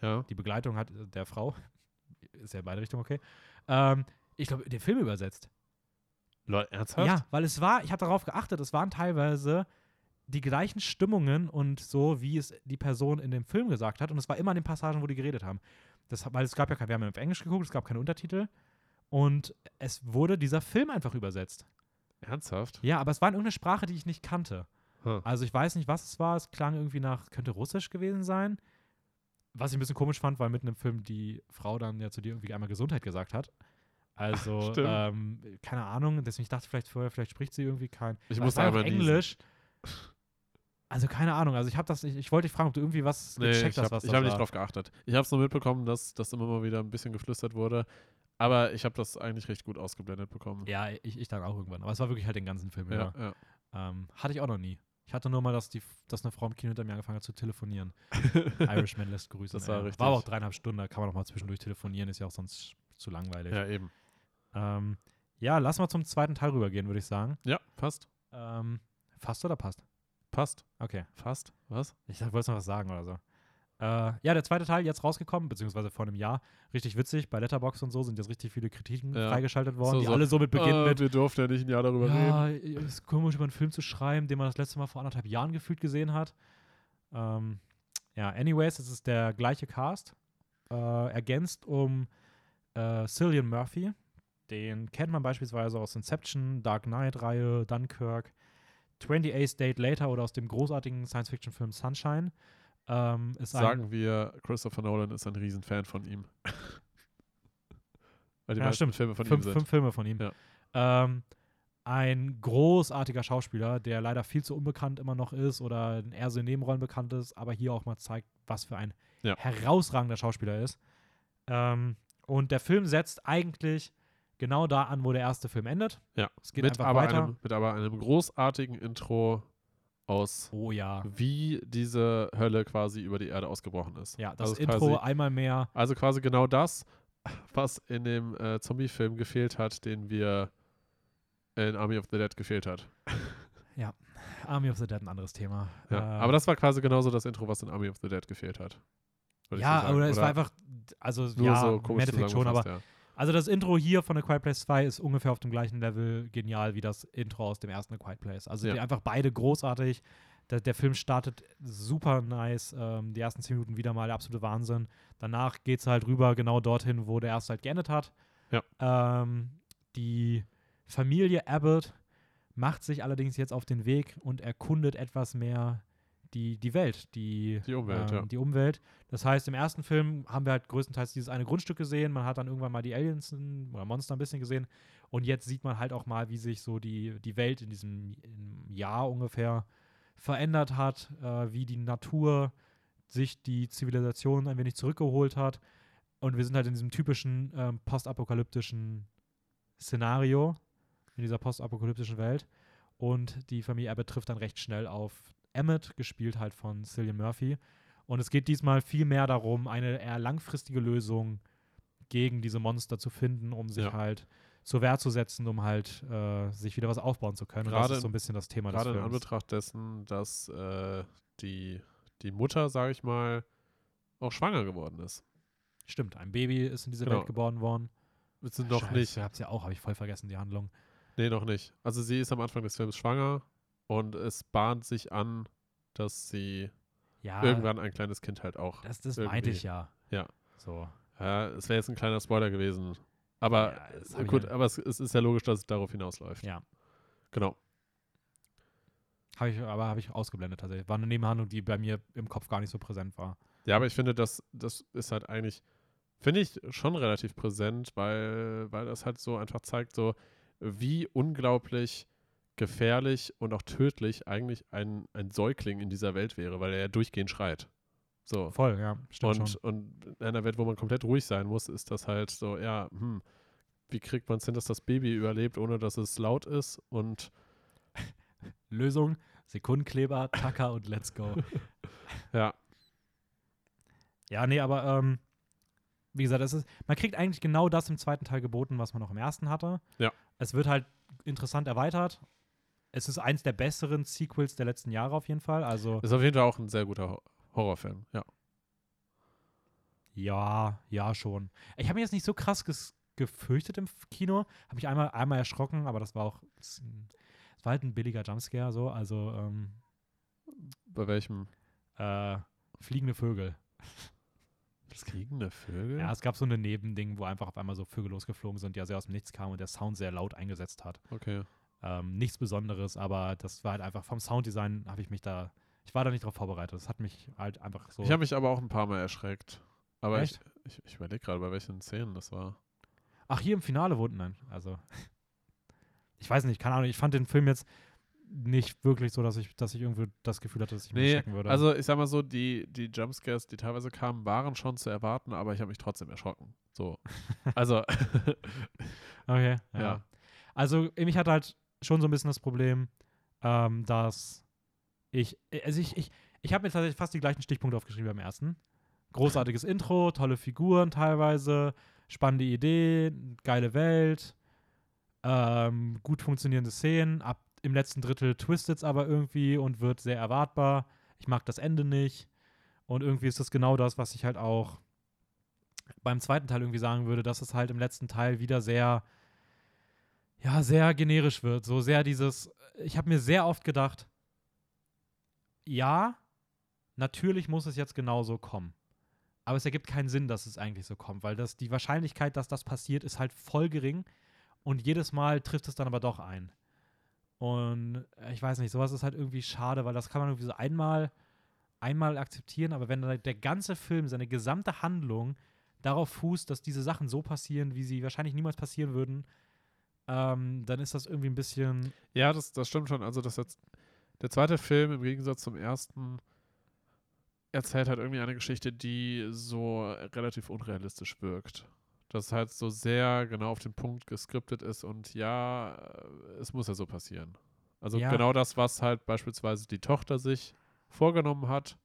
ja. die Begleitung hat äh, der Frau, ist ja in beide Richtungen okay, ähm, ich glaube, den Film übersetzt. Leute, ernsthaft? Ja, weil es war, ich habe darauf geachtet, es waren teilweise die gleichen Stimmungen und so, wie es die Person in dem Film gesagt hat. Und es war immer in den Passagen, wo die geredet haben. Das, weil es gab ja kein, wir haben ja auf Englisch geguckt, es gab keine Untertitel. Und es wurde dieser Film einfach übersetzt. Ernsthaft? Ja, aber es war in irgendeiner Sprache, die ich nicht kannte. Huh. Also ich weiß nicht, was es war. Es klang irgendwie nach, könnte Russisch gewesen sein. Was ich ein bisschen komisch fand, weil mitten im Film die Frau dann ja zu dir irgendwie einmal Gesundheit gesagt hat. Also, Stimmt. ähm, keine Ahnung. Deswegen ich dachte ich vielleicht vorher, vielleicht spricht sie irgendwie kein. Ich Aber muss niesen. Englisch. Also keine Ahnung. Also ich habe das, ich, ich wollte dich fragen, ob du irgendwie was Nee, gecheckt ich hast, habe was ich das hab nicht drauf geachtet. Ich habe es nur mitbekommen, dass das immer mal wieder ein bisschen geflüstert wurde. Aber ich habe das eigentlich recht gut ausgeblendet bekommen. Ja, ich, ich dann auch irgendwann. Aber es war wirklich halt den ganzen Film ja. ja. Ähm, hatte ich auch noch nie. Ich hatte nur mal, dass, die, dass eine Frau im Kino hinter mir angefangen hat zu telefonieren. Irishman lässt grüßen. Das war ey. richtig. War aber auch dreieinhalb Stunden, da kann man auch mal zwischendurch telefonieren, ist ja auch sonst zu langweilig. ja, eben. Ähm, ja, lass mal zum zweiten Teil rübergehen, würde ich sagen. Ja, passt. Ähm, fast oder passt? Passt. Okay. Fast. Was? Ich wolltest noch was sagen oder so. Äh, ja, der zweite Teil jetzt rausgekommen, beziehungsweise vor einem Jahr. Richtig witzig. Bei Letterboxd und so sind jetzt richtig viele Kritiken Ja. freigeschaltet worden, So, die so. alle so mit beginnen Äh, mit. Wir durften ja nicht ein Jahr darüber reden. Ja, ist komisch, über einen Film zu schreiben, den man das letzte Mal vor anderthalb Jahren gefühlt gesehen hat. Ähm, ja, anyways, es ist der gleiche Cast. Äh, ergänzt um äh, Cillian Murphy. Den kennt man beispielsweise aus Inception, Dark Knight-Reihe, Dunkirk, 28 Days Later oder aus dem großartigen Science-Fiction-Film Sunshine. Ähm, Sagen wir, Christopher Nolan ist ein Riesenfan von ihm. Weil die Ja, stimmt. Filme von fünf, ihm sind. fünf Filme von ihm. Ja. Ähm, ein großartiger Schauspieler, der leider viel zu unbekannt immer noch ist oder eher so in Nebenrollen bekannt ist, aber hier auch mal zeigt, was für ein Ja. herausragender Schauspieler er ist. Ähm, und der Film setzt eigentlich genau da an, wo der erste Film endet. Ja. Es geht Mit einfach weiter. einem, mit aber einem großartigen Intro aus, oh ja. wie diese Hölle quasi über die Erde ausgebrochen ist. Ja, das Also Intro quasi- einmal mehr. Also quasi genau das, was in dem äh, Zombie-Film gefehlt hat, den wir in Army of the Dead gefehlt hat. Army of the Dead ein anderes Thema. Ja. Äh, Aber das war quasi genauso das Intro, was in Army of the Dead gefehlt hat. Ja, sagen. oder es war einfach, also nur ja, so im komisch Endeffekt schon, aber zusammengefasst, Also das Intro hier von A Quiet Place 2 ist ungefähr auf dem gleichen Level genial wie das Intro aus dem ersten A Quiet Place. Also Ja. die einfach beide großartig. Der, der Film startet super nice. Ähm, die ersten zehn Minuten wieder mal der absolute Wahnsinn. Danach geht es halt rüber genau dorthin, wo der erste halt geendet hat. Ja. Ähm, die Familie Abbott macht sich allerdings jetzt auf den Weg und erkundet etwas mehr die, die Welt, die, Die Umwelt, ähm, ja. die Umwelt. Das heißt, im ersten Film haben wir halt größtenteils dieses eine Grundstück gesehen. Man hat dann irgendwann mal die Aliens oder Monster ein bisschen gesehen. Und jetzt sieht man halt auch mal, wie sich so die, die Welt in diesem Jahr ungefähr verändert hat, äh, wie die Natur sich die Zivilisation ein wenig zurückgeholt hat. Und wir sind halt in diesem typischen ähm, postapokalyptischen Szenario, in dieser postapokalyptischen Welt. Und die Familie Abbott trifft dann recht schnell auf Emmett, gespielt halt von Cillian Murphy. Und es geht diesmal viel mehr darum, eine eher langfristige Lösung gegen diese Monster zu finden, um sich Ja. halt zur Wehr zu setzen, um halt äh, sich wieder was aufbauen zu können. Und Gerade das ist so ein bisschen das Thema des Gerade in. Anbetracht dessen, dass äh, die, die Mutter, sage ich mal, auch schwanger geworden ist. Stimmt, ein Baby ist in diese Genau. Welt geboren worden. Sind noch Scheiße, nicht. Ihr habt ja auch, habe ich voll vergessen, die Handlung. Nee, noch nicht. Also sie ist am Anfang des Films schwanger und es bahnt sich an, dass sie Ja, irgendwann ein kleines Kind halt auch. das, das meinte ich ja. Ja. So. Ja, es wäre jetzt ein kleiner Spoiler gewesen. Aber Ja, hab gut, ja- aber es, es ist ja logisch, dass es darauf hinausläuft. Ja. Genau. Habe ich, aber habe ich ausgeblendet tatsächlich. War eine Nebenhandlung, die bei mir im Kopf gar nicht so präsent war. Ja, aber ich finde, das, das ist halt eigentlich, finde ich schon relativ präsent, weil, weil das halt so einfach zeigt, so wie unglaublich gefährlich und auch tödlich eigentlich ein, ein Säugling in dieser Welt wäre, weil er ja durchgehend schreit. So. Voll, ja, stimmt Und, schon. und in einer Welt, wo man komplett ruhig sein muss, ist das halt so, ja, hm, wie kriegt man es hin, dass das Baby überlebt, ohne dass es laut ist? Und Lösung, Sekundenkleber, Tacker und let's go. ja, Ja, nee, aber ähm, wie gesagt, es ist, man kriegt eigentlich genau das im zweiten Teil geboten, was man noch im ersten hatte. Ja. Es wird halt interessant erweitert. Es ist eins der besseren Sequels der letzten Jahre auf jeden Fall. Also, ist auf jeden Fall auch ein sehr guter Ho Horrorfilm, ja. ja, ja, schon. Ich habe mich jetzt nicht so krass gefürchtet im Kino. Habe mich einmal, einmal erschrocken, aber das war auch, es war halt ein billiger Jumpscare, so. Also, ähm, Bei welchem? äh, fliegende Vögel. Fliegende Vögel? Ja, es gab so eine Nebending, wo einfach auf einmal so Vögel losgeflogen sind, die ja sehr aus dem Nichts kamen und der Sound sehr laut eingesetzt hat. Okay. Ähm, nichts Besonderes, aber das war halt einfach vom Sounddesign habe ich mich da, ich war da nicht drauf vorbereitet. Das hat mich halt einfach so. Ich habe mich aber auch ein paar Mal erschreckt. Aber ich, Echt? ich, ich überlege gerade, bei welchen Szenen das war. Ach, hier im Finale wurden, nein, also. Ich weiß nicht, keine Ahnung, ich fand den Film jetzt nicht wirklich so, dass ich, dass ich irgendwie das Gefühl hatte, dass ich mich Nee, erschrecken würde. also ich sag mal so, die, die Jumpscares, die teilweise kamen, waren schon zu erwarten, aber ich habe mich trotzdem erschrocken. So. Also, Okay, ja. Ja. Also, mich hat halt schon so ein bisschen das Problem, ähm, dass ich, also ich, ich, ich habe mir tatsächlich fast die gleichen Stichpunkte aufgeschrieben beim ersten. Großartiges Intro, tolle Figuren teilweise, spannende Idee, geile Welt, ähm, gut funktionierende Szenen. Ab im letzten Drittel twistet es aber irgendwie und wird sehr erwartbar. Ich mag das Ende nicht. Und irgendwie ist das genau das, was ich halt auch beim zweiten Teil irgendwie sagen würde, dass es halt im letzten Teil wieder sehr, ja, sehr generisch wird. So sehr dieses, ich habe mir sehr oft gedacht, ja, natürlich muss es jetzt genauso kommen. Aber es ergibt keinen Sinn, dass es eigentlich so kommt, weil das, die Wahrscheinlichkeit, dass das passiert, ist halt voll gering. Und jedes Mal trifft es dann aber doch ein. Und äh, ich weiß nicht, sowas ist halt irgendwie schade, weil das kann man irgendwie so einmal, einmal akzeptieren, aber wenn der ganze Film, seine gesamte Handlung darauf fußt, dass diese Sachen so passieren, wie sie wahrscheinlich niemals passieren würden, ähm, dann ist das irgendwie ein bisschen. ja, das, das stimmt schon. Also, das jetzt, der zweite Film im Gegensatz zum ersten erzählt halt irgendwie eine Geschichte, die so relativ unrealistisch wirkt. Das halt so sehr genau auf den Punkt geskriptet ist und ja, äh, es muss ja so passieren. Also Ja. genau das, was halt beispielsweise die Tochter sich vorgenommen hat.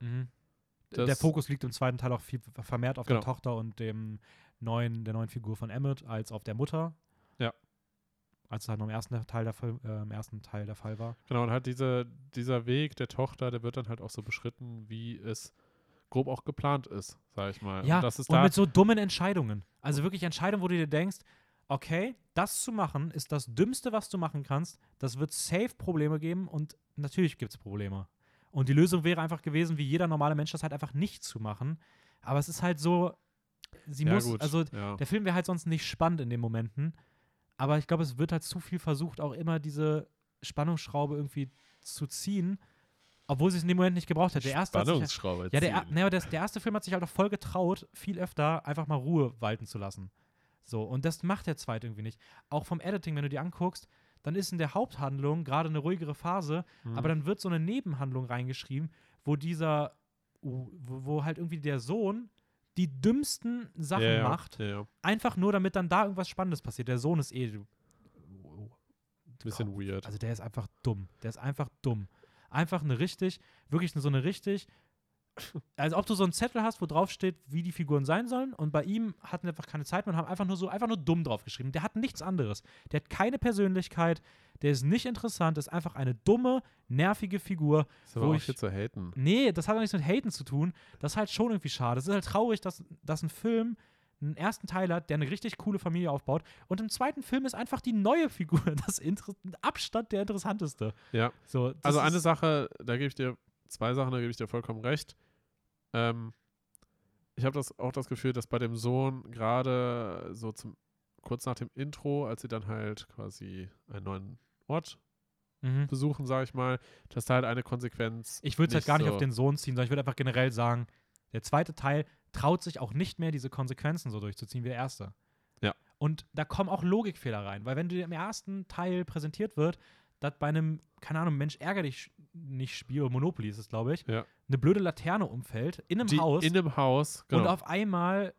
Mhm. Der Fokus liegt im zweiten Teil auch viel vermehrt auf Genau. der Tochter und dem neuen, der neuen Figur von Emmett als auf der Mutter. Ja. Als es halt noch im ersten Teil der, Fall- äh, im ersten Teil der Fall war. Genau, und halt diese, dieser Weg der Tochter, der wird dann halt auch so beschritten, wie es grob auch geplant ist, sag ich mal. Ja, und das ist und da, mit so dummen Entscheidungen. Also wirklich Entscheidungen, wo du dir denkst, okay, das zu machen ist das Dümmste, was du machen kannst. Das wird safe Probleme geben und natürlich gibt es Probleme. Und die Lösung wäre einfach gewesen, wie jeder normale Mensch das halt einfach nicht zu machen. Aber es ist halt so, sie ja, muss, gut, also ja. der Film wäre halt sonst nicht spannend in den Momenten. Aber ich glaube, es wird halt zu viel versucht, auch immer diese Spannungsschraube irgendwie zu ziehen. Obwohl sie es in dem Moment nicht gebraucht hätte. Der erste hat sich, Spannungsschraube ja, der, er- ne, der, der erste Film hat sich halt auch voll getraut, viel öfter einfach mal Ruhe walten zu lassen. So, und das macht der zweite irgendwie nicht. Auch vom Editing, wenn du dir anguckst, dann ist in der Haupthandlung gerade eine ruhigere Phase, Mhm. aber dann wird so eine Nebenhandlung reingeschrieben, wo dieser, wo, wo halt irgendwie der Sohn die dümmsten Sachen ja, macht, Ja, ja. einfach nur damit dann da irgendwas Spannendes passiert. Der Sohn ist eh. Bisschen weird. Also der ist einfach dumm. Der ist einfach dumm. Einfach eine richtig, wirklich so eine richtig. Als ob du so einen Zettel hast, wo drauf steht, wie die Figuren sein sollen. Und bei ihm hatten einfach keine Zeit mehr und haben einfach nur so, einfach nur dumm draufgeschrieben. Der hat nichts anderes. Der hat keine Persönlichkeit. Der ist nicht interessant. ist einfach eine dumme, nervige Figur. ist aber wo auch ich- hier zu haten. Nee, das hat auch nichts mit Haten zu tun. Das ist halt schon irgendwie schade. Es ist halt traurig, dass, dass ein Film einen ersten Teil hat, der eine richtig coole Familie aufbaut. Und im zweiten Film ist einfach die neue Figur das Inter Abstand der interessanteste. Ja. So, das Also eine Sache, da gebe ich dir, zwei Sachen, da gebe ich dir vollkommen recht. Ähm, ich habe das auch das Gefühl, dass bei dem Sohn gerade so zum kurz nach dem Intro, als sie dann halt quasi einen neuen Ort Mhm. besuchen, sage ich mal, dass da halt eine Konsequenz. Ich würde es halt nicht gar nicht so- auf den Sohn ziehen, sondern ich würde einfach generell sagen, der zweite Teil traut sich auch nicht mehr, diese Konsequenzen so durchzuziehen wie der erste. Ja. Und da kommen auch Logikfehler rein, weil wenn dir im ersten Teil präsentiert wird, dass bei einem, keine Ahnung, Mensch ärger dich nicht Spiel, Monopoly ist es, glaube ich, Ja. eine blöde Laterne umfällt in einem die Haus in einem Haus, genau. und auf einmal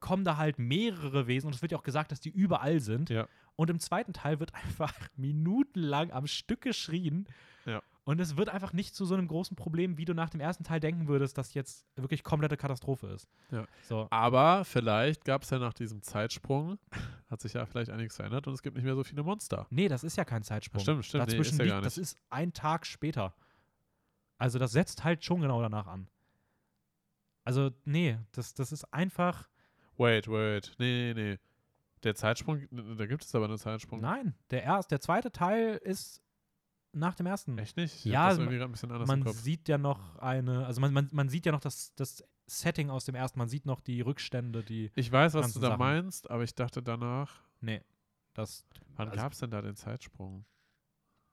kommen da halt mehrere Wesen und es wird ja auch gesagt, dass die überall sind. Ja. Und im zweiten Teil wird einfach minutenlang am Stück geschrien. Ja. Und es wird einfach nicht zu so einem großen Problem, wie du nach dem ersten Teil denken würdest, dass jetzt wirklich komplette Katastrophe ist. Ja. So. Aber vielleicht gab es ja nach diesem Zeitsprung, hat sich ja vielleicht einiges verändert und es gibt nicht mehr so viele Monster. Nee, das ist ja kein Zeitsprung. Stimmt, stimmt, nee, Dazwischen ist ja liegt, das ist ein Tag später. Also das setzt halt schon genau danach an. Also, nee, das, das ist einfach. Wait, wait. Nee, nee, nee. Der Zeitsprung, da gibt es aber einen Zeitsprung. Nein, der, erst, der zweite Teil ist nach dem ersten. Echt nicht? Ich Ja, hab das ma- irgendwie gerade ein bisschen anders man sieht ja noch eine, also man, man, man sieht ja noch das, das Setting aus dem ersten, man sieht noch die Rückstände, die. Ich weiß, was du da Sachen. meinst, aber ich dachte danach, Nee, das. wann Also- gab es denn da den Zeitsprung?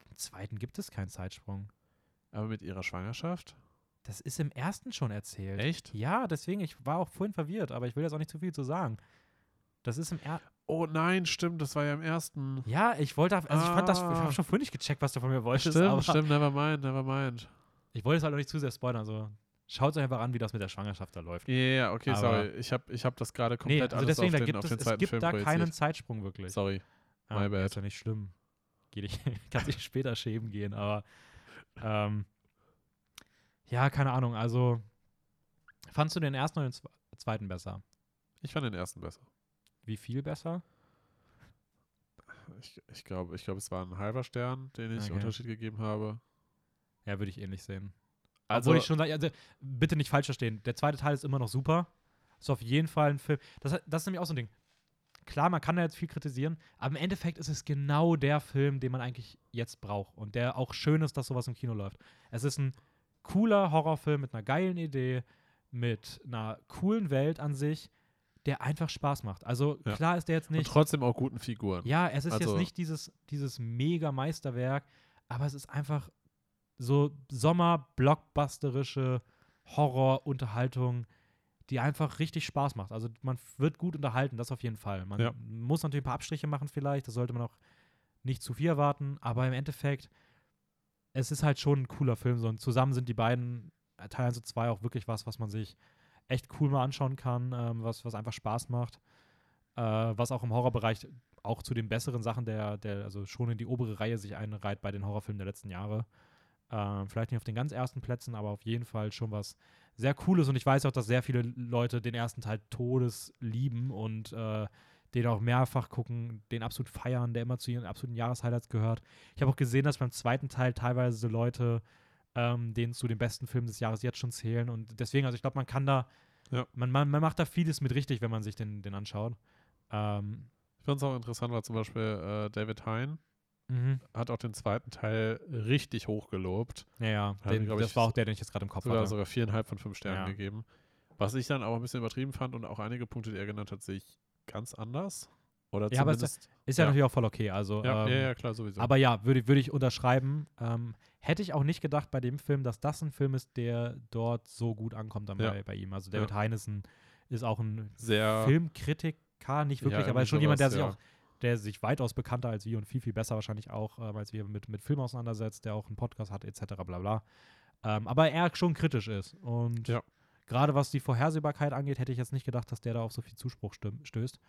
Im zweiten gibt es keinen Zeitsprung. Aber mit ihrer Schwangerschaft? Das ist im ersten schon erzählt. Echt? Ja, deswegen, ich war auch vorhin verwirrt, aber ich will jetzt auch nicht zu viel zu sagen. Das ist im ersten. Oh nein, stimmt, das war ja im ersten. Ja, ich wollte, also ich fand das, ich Ah. habe schon vorhin nicht gecheckt, was du von mir wolltest, Stimmt, aber stimmt, never mind, never mind. ich wollte es halt auch nicht zu sehr spoilern, also schaut euch einfach an, wie das mit der Schwangerschaft da läuft. Ja, yeah, okay, Aber- sorry. Ich habe ich hab das gerade Nee, komplett also alles deswegen, auf da den, gibt auf es, den es zweiten gibt Film da keinen. Zeitsprung wirklich. Sorry. Ah, My bad. Ist ja nicht schlimm. Geh dich, kann sich später schämen gehen, aber ähm, ja, keine Ahnung. Also fandst du den ersten oder den zwe- zweiten besser? Ich fand den ersten besser. Wie viel besser? Ich, ich glaube, ich glaub, es war ein halber Stern, den ich Okay. Unterschied gegeben habe. Ja, würde ich ähnlich sehen. Also, Obwohl ich schon sage, also, bitte nicht falsch verstehen. Der zweite Teil ist immer noch super. Ist auf jeden Fall ein Film. Das, das ist nämlich auch so ein Ding. Klar, man kann da jetzt viel kritisieren, aber im Endeffekt ist es genau der Film, den man eigentlich jetzt braucht und der auch schön ist, dass sowas im Kino läuft. Es ist ein cooler Horrorfilm mit einer geilen Idee, mit einer coolen Welt an sich, der einfach Spaß macht. Also Ja. klar ist der jetzt und nicht. trotzdem auch guten Figuren. Ja, es ist Also- jetzt nicht dieses, dieses mega Meisterwerk, aber es ist einfach so Sommer-blockbusterische Horror-Unterhaltung, die einfach richtig Spaß macht. Also man wird gut unterhalten, das auf jeden Fall. Man Ja. muss natürlich ein paar Abstriche machen vielleicht, das sollte man auch nicht zu viel erwarten, aber im Endeffekt, es ist halt schon ein cooler Film. So, und zusammen sind die beiden, äh, Teil 1 und 2, auch wirklich was, was man sich echt cool mal anschauen kann, ähm, was, was einfach Spaß macht. Äh, was auch im Horrorbereich auch zu den besseren Sachen der, der, also schon in die obere Reihe sich einreiht bei den Horrorfilmen der letzten Jahre. Ähm, vielleicht nicht auf den ganz ersten Plätzen, aber auf jeden Fall schon was sehr Cooles. Und ich weiß auch, dass sehr viele Leute den ersten Teil Todes lieben und äh, den auch mehrfach gucken, den absolut feiern, der immer zu ihren absoluten Jahreshighlights gehört. Ich habe auch gesehen, dass beim zweiten Teil teilweise Leute ähm, den zu den besten Filmen des Jahres jetzt schon zählen. Und deswegen, also ich glaube, man kann da, Ja. man, man, man macht da vieles mit richtig, wenn man sich den, den anschaut. Ähm, Ich fand es auch interessant, weil zum Beispiel äh, David Hein mhm. hat auch den zweiten Teil richtig hoch gelobt. Ja, ja, den, glaub das ich, war auch der, den ich jetzt gerade im Kopf Sogar, hatte. sogar viereinhalb von fünf Sternen Ja. gegeben. Was ich dann auch ein bisschen übertrieben fand und auch einige Punkte, die er genannt hat, sehe ich ganz anders. Oder Ja, aber es zumindest. Ist ja, Ja. natürlich auch voll okay. Also, ja, ähm, ja, ja, klar, sowieso. Aber ja, würde würd ich unterschreiben. Ähm, hätte ich auch nicht gedacht bei dem Film, dass das ein Film ist, der dort so gut ankommt dann bei, bei ihm. Also David Ja. Heinesen ist auch ein Sehr. Filmkritiker, nicht wirklich, aber irgendwie schon jemand, der sich auch, der sich weitaus bekannter als wir und viel, viel besser wahrscheinlich auch, ähm, als wir mit, mit Film auseinandersetzt, der auch einen Podcast hat, etc. bla bla. Ähm, aber er schon kritisch ist. Und Ja. gerade was die Vorhersehbarkeit angeht, hätte ich jetzt nicht gedacht, dass der da auf so viel Zuspruch stößt.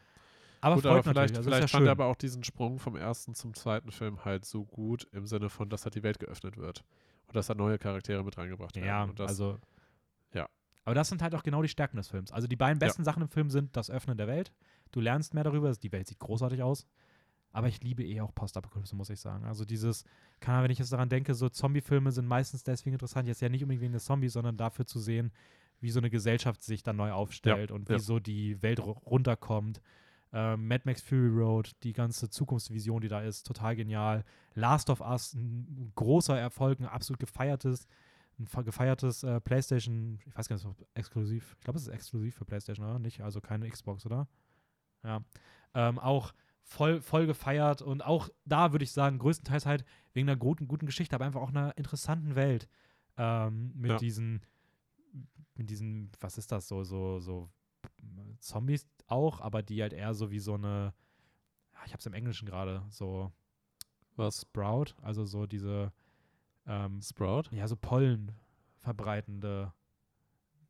Aber Gut, freut aber vielleicht, Also vielleicht ja fand schön. er aber auch diesen Sprung vom ersten zum zweiten Film halt so gut, im Sinne von, dass halt die Welt geöffnet wird. Und dass da neue Charaktere mit reingebracht werden. Ja, das, also. ja. Aber das sind halt auch genau die Stärken des Films. Also die beiden besten Sachen im Film sind das Öffnen der Welt. Du lernst mehr darüber. Die Welt sieht großartig aus. Aber ich liebe eh auch Postapokalypse, muss ich sagen. Also dieses, Ahnung, wenn ich jetzt daran denke, so Zombie-Filme sind meistens deswegen interessant, jetzt ja nicht unbedingt wegen des Zombies, sondern dafür zu sehen, wie so eine Gesellschaft sich dann neu aufstellt und wie ja. so die Welt ru- runterkommt. Ähm, Mad Max Fury Road, die ganze Zukunftsvision, die da ist, total genial. Last of Us, ein großer Erfolg, ein absolut gefeiertes, ein fe- gefeiertes äh, PlayStation, ich weiß gar nicht, ob es exklusiv, ich glaube, es ist exklusiv für PlayStation, oder? Nicht, also keine Xbox, oder? Ja. Ähm, auch voll, voll gefeiert und auch da würde ich sagen, größtenteils halt wegen einer guten, guten Geschichte, aber einfach auch einer interessanten Welt. Ähm, mit Ja. diesen, mit diesen, was ist das, so, so, so Zombies auch, aber die halt eher so wie so eine, ich hab's im Englischen gerade, so was? Sprout, also so diese, ähm, Sprout? ja, so Pollen verbreitende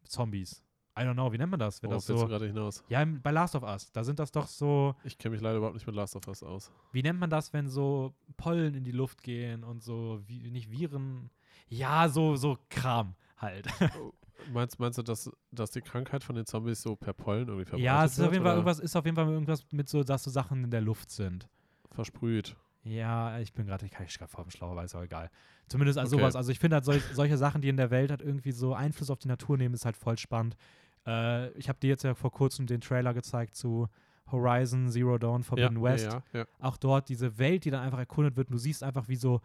Zombies. I don't know, wie nennt man das? Wenn Worauf das so, gerade hinaus? ja, bei Last of Us, da sind das doch so, Ich kenne mich leider überhaupt nicht mit Last of Us aus. wie nennt man das, wenn so Pollen in die Luft gehen und so, wie, nicht Viren, ja, so, so Kram halt. Meinst, meinst du, dass, dass die Krankheit von den Zombies so per Pollen irgendwie verbreitet ja, es ist wird? auf jeden Fall oder irgendwas, ist auf jeden Fall irgendwas mit so, dass so Sachen in der Luft sind. Versprüht. Ja, ich bin gerade, ich kann ich gerade vor dem Schlauer, aber ist auch egal. Zumindest also Okay. sowas. Also ich finde halt solch, solche Sachen, die in der Welt halt irgendwie so Einfluss auf die Natur nehmen, ist halt voll spannend. Äh, ich habe dir jetzt ja vor kurzem den Trailer gezeigt zu Horizon Zero Dawn Forbidden ja, West. Ja, ja, ja. Auch dort diese Welt, die dann einfach erkundet wird. Und du siehst einfach, wie so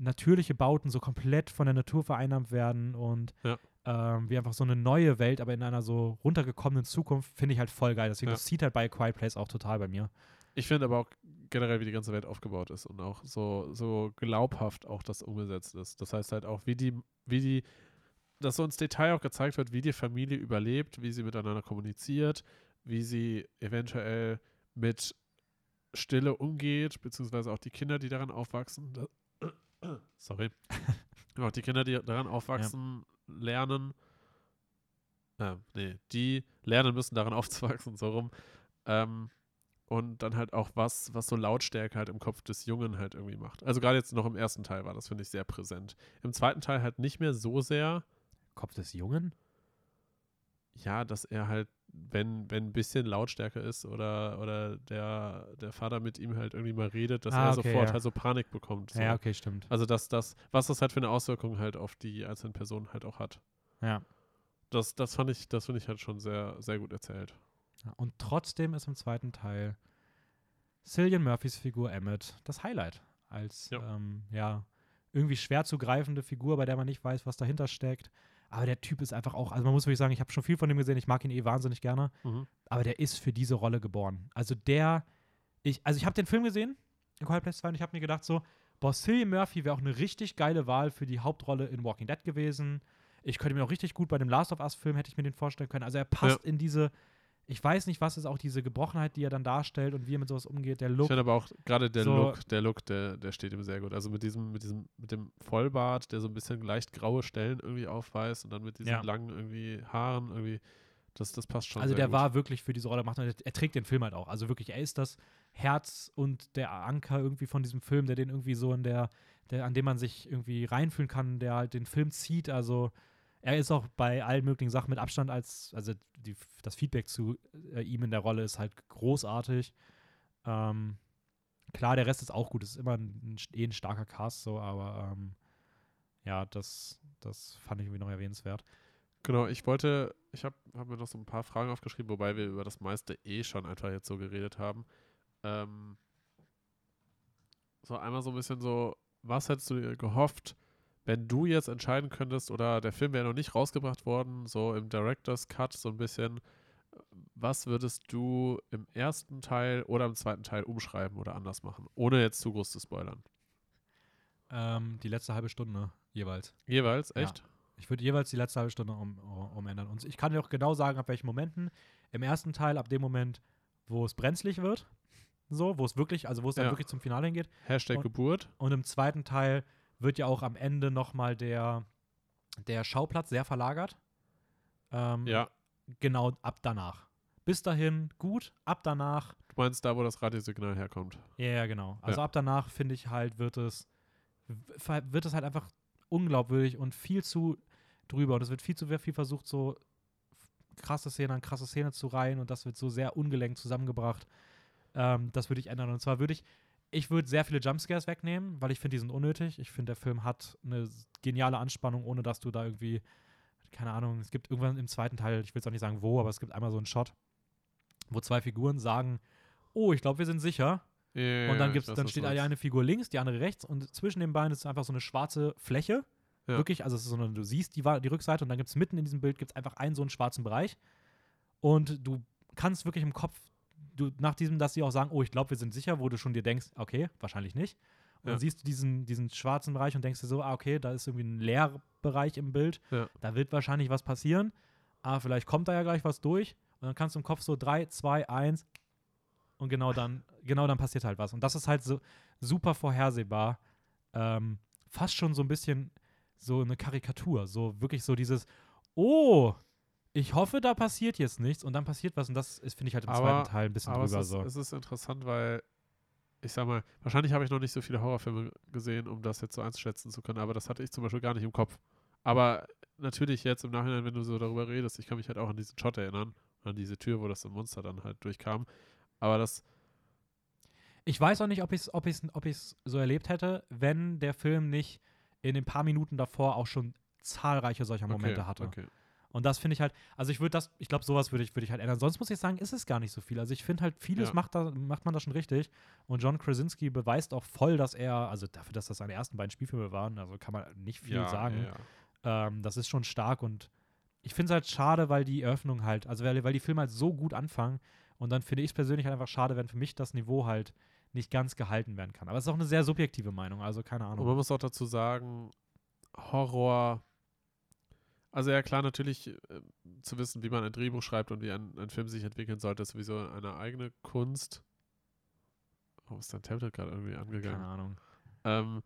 natürliche Bauten so komplett von der Natur vereinnahmt werden und Ja. ähm, wie einfach so eine neue Welt, aber in einer so runtergekommenen Zukunft, finde ich halt voll geil. Deswegen, Ja. das zieht halt bei Quiet Place auch total bei mir. Ich finde aber auch generell, wie die ganze Welt aufgebaut ist und auch so, so glaubhaft auch das umgesetzt ist. Das heißt halt auch, wie die, wie die, dass so ins Detail auch gezeigt wird, wie die Familie überlebt, wie sie miteinander kommuniziert, wie sie eventuell mit Stille umgeht, beziehungsweise auch die Kinder, die daran aufwachsen. Sorry. auch die Kinder, die daran aufwachsen, lernen. Äh, nee, die lernen müssen, daran aufzuwachsen, so rum. Ähm, und dann halt auch was, was so Lautstärke halt im Kopf des Jungen halt irgendwie macht. Also gerade jetzt noch im ersten Teil war das, finde ich, sehr präsent. Im zweiten Teil halt nicht mehr so sehr, Kopf des Jungen? ja, dass er halt, wenn, wenn ein bisschen Lautstärke ist oder, oder der, der Vater mit ihm halt irgendwie mal redet, dass Ah, er okay, sofort ja. halt so Panik bekommt. So. Ja, okay, stimmt. Also dass das, was das halt für eine Auswirkung halt auf die einzelnen Personen halt auch hat. Ja. Das, das fand ich, das finde ich halt schon sehr, sehr gut erzählt. Und trotzdem ist im zweiten Teil Cillian Murphys Figur Emmett das Highlight. Als Ja. Ähm, ja, irgendwie schwer zu greifende Figur, bei der man nicht weiß, was dahinter steckt. Aber der Typ ist einfach auch, also man muss wirklich sagen, ich habe schon viel von dem gesehen, ich mag ihn eh wahnsinnig gerne, aber der ist für diese Rolle geboren. Also der, ich, also ich habe den Film gesehen, in Quiet Place 2, und ich habe mir gedacht so, boah, Cillian Murphy wäre auch eine richtig geile Wahl für die Hauptrolle in Walking Dead gewesen. Ich könnte mir auch richtig gut bei dem Last of Us Film, hätte ich mir den vorstellen können. Also er passt in diese, ich weiß nicht, was ist auch diese Gebrochenheit, die er dann darstellt und wie er mit sowas umgeht, der Ich Look. finde aber auch gerade der So- Look, der Look, der, der steht ihm sehr gut. Also mit diesem, mit diesem, mit dem Vollbart, der so ein bisschen leicht graue Stellen irgendwie aufweist und dann mit diesen Ja. langen irgendwie Haaren irgendwie, das, das passt schon. Also der gut. war wirklich für diese Rolle gemacht und er, er trägt den Film halt auch. Also wirklich, er ist das Herz und der Anker irgendwie von diesem Film, der den irgendwie so in der, der, an dem man sich irgendwie reinfühlen kann, der halt den Film zieht. Also er ist auch bei allen möglichen Sachen mit Abstand als, also die, das Feedback zu äh, ihm in der Rolle ist halt großartig. Ähm, klar, der Rest ist auch gut. Es ist immer ein, eh ein starker Cast so, aber ähm, ja, das, das fand ich irgendwie noch erwähnenswert. Genau, ich wollte, ich habe hab mir noch so ein paar Fragen aufgeschrieben, wobei wir über das meiste eh schon einfach jetzt so geredet haben. Ähm, so einmal so ein bisschen so, was hättest du dir gehofft, wenn du jetzt entscheiden könntest, oder der Film wäre noch nicht rausgebracht worden, so im Director's Cut so ein bisschen, was würdest du im ersten Teil oder im zweiten Teil umschreiben oder anders machen, ohne jetzt zu groß zu spoilern? Ähm, die letzte halbe Stunde jeweils. Jeweils, Ja. echt? Ich würde jeweils die letzte halbe Stunde um, um, umändern. Und ich kann dir auch genau sagen, ab welchen Momenten. Im ersten Teil, ab dem Moment, wo es brenzlig wird, so, wo es wirklich, also wo es dann Ja. wirklich zum Finale hingeht. Hashtag Und- Geburt. Und im zweiten Teil wird ja auch am Ende nochmal der, der Schauplatz sehr verlagert. Ähm, Ja. Genau ab danach. Bis dahin gut, ab danach Du meinst da, wo das Radiosignal herkommt. Ja, ja, genau. Also Ja. ab danach finde ich halt, wird es, wird es halt einfach unglaubwürdig und viel zu drüber. Und es wird viel zu viel versucht, so krasse Szene an krasse Szene zu reihen und das wird so sehr ungelenkt zusammengebracht. Ähm, das würde ich ändern. Und zwar würde ich, ich würde sehr viele Jumpscares wegnehmen, weil ich finde, die sind unnötig. Ich finde, der Film hat eine geniale Anspannung, ohne dass du da irgendwie, keine Ahnung, es gibt irgendwann im zweiten Teil, ich will es auch nicht sagen wo, aber es gibt einmal so einen Shot, wo zwei Figuren sagen, oh, ich glaube, wir sind sicher. Ja, Und dann, gibt's, weiß, dann steht die eine Figur links, die andere rechts und zwischen den beiden ist einfach so eine schwarze Fläche. Ja. Wirklich, also so eine, du siehst die, die Rückseite und dann gibt es mitten in diesem Bild gibt's einfach einen so einen schwarzen Bereich. Und du kannst wirklich im Kopf, du, nach diesem, dass sie auch sagen, oh, ich glaube, wir sind sicher, wo du schon dir denkst, okay, wahrscheinlich nicht. Und Ja. dann siehst du diesen, diesen schwarzen Bereich und denkst dir so, ah, okay, da ist irgendwie ein Leerbereich im Bild. Ja. Da wird wahrscheinlich was passieren. Aber vielleicht kommt da ja gleich was durch. Und dann kannst du im Kopf so 3, 2, 1 und genau dann, genau dann passiert halt was. Und das ist halt so super vorhersehbar. Ähm, fast schon so ein bisschen so eine Karikatur. So wirklich so dieses, oh, ich hoffe, da passiert jetzt nichts und dann passiert was. Und das ist, finde ich halt im Aber- zweiten Teil ein bisschen Aber es drüber ist, so. es ist interessant, weil ich sag mal, wahrscheinlich habe ich noch nicht so viele Horrorfilme gesehen, um das jetzt so einschätzen zu können, aber das hatte ich zum Beispiel gar nicht im Kopf. Aber natürlich jetzt im Nachhinein, wenn du so darüber redest, ich kann mich halt auch an diesen Shot erinnern, an diese Tür, wo das Monster dann halt durchkam. Aber das, Ich weiß auch nicht, ob ich es ob ich's, ob ich's so erlebt hätte, wenn der Film nicht in den paar Minuten davor auch schon zahlreiche solcher Momente okay, hatte. Okay. Und das finde ich halt, also ich würde das, ich glaube, sowas würde ich, würde ich halt ändern. Sonst muss ich sagen, ist es gar nicht so viel. Also ich finde halt, vieles Ja. macht, da, macht man da schon richtig. Und John Krasinski beweist auch voll, dass er, also dafür, dass das seine ersten beiden Spielfilme waren, also kann man nicht viel ja, sagen. Ja. Ähm, das ist schon stark und ich finde es halt schade, weil die Eröffnung halt, also weil, weil die Filme halt so gut anfangen und dann finde ich es persönlich halt einfach schade, wenn für mich das Niveau halt nicht ganz gehalten werden kann. Aber es ist auch eine sehr subjektive Meinung, also keine Und Ahnung. man muss auch dazu sagen, Horror. Also ja klar, natürlich äh, zu wissen, wie man ein Drehbuch schreibt und wie ein, ein Film sich entwickeln sollte, ist sowieso eine eigene Kunst. Oh, ist dein Tablet gerade irgendwie angegangen? Keine Ahnung. Ähm,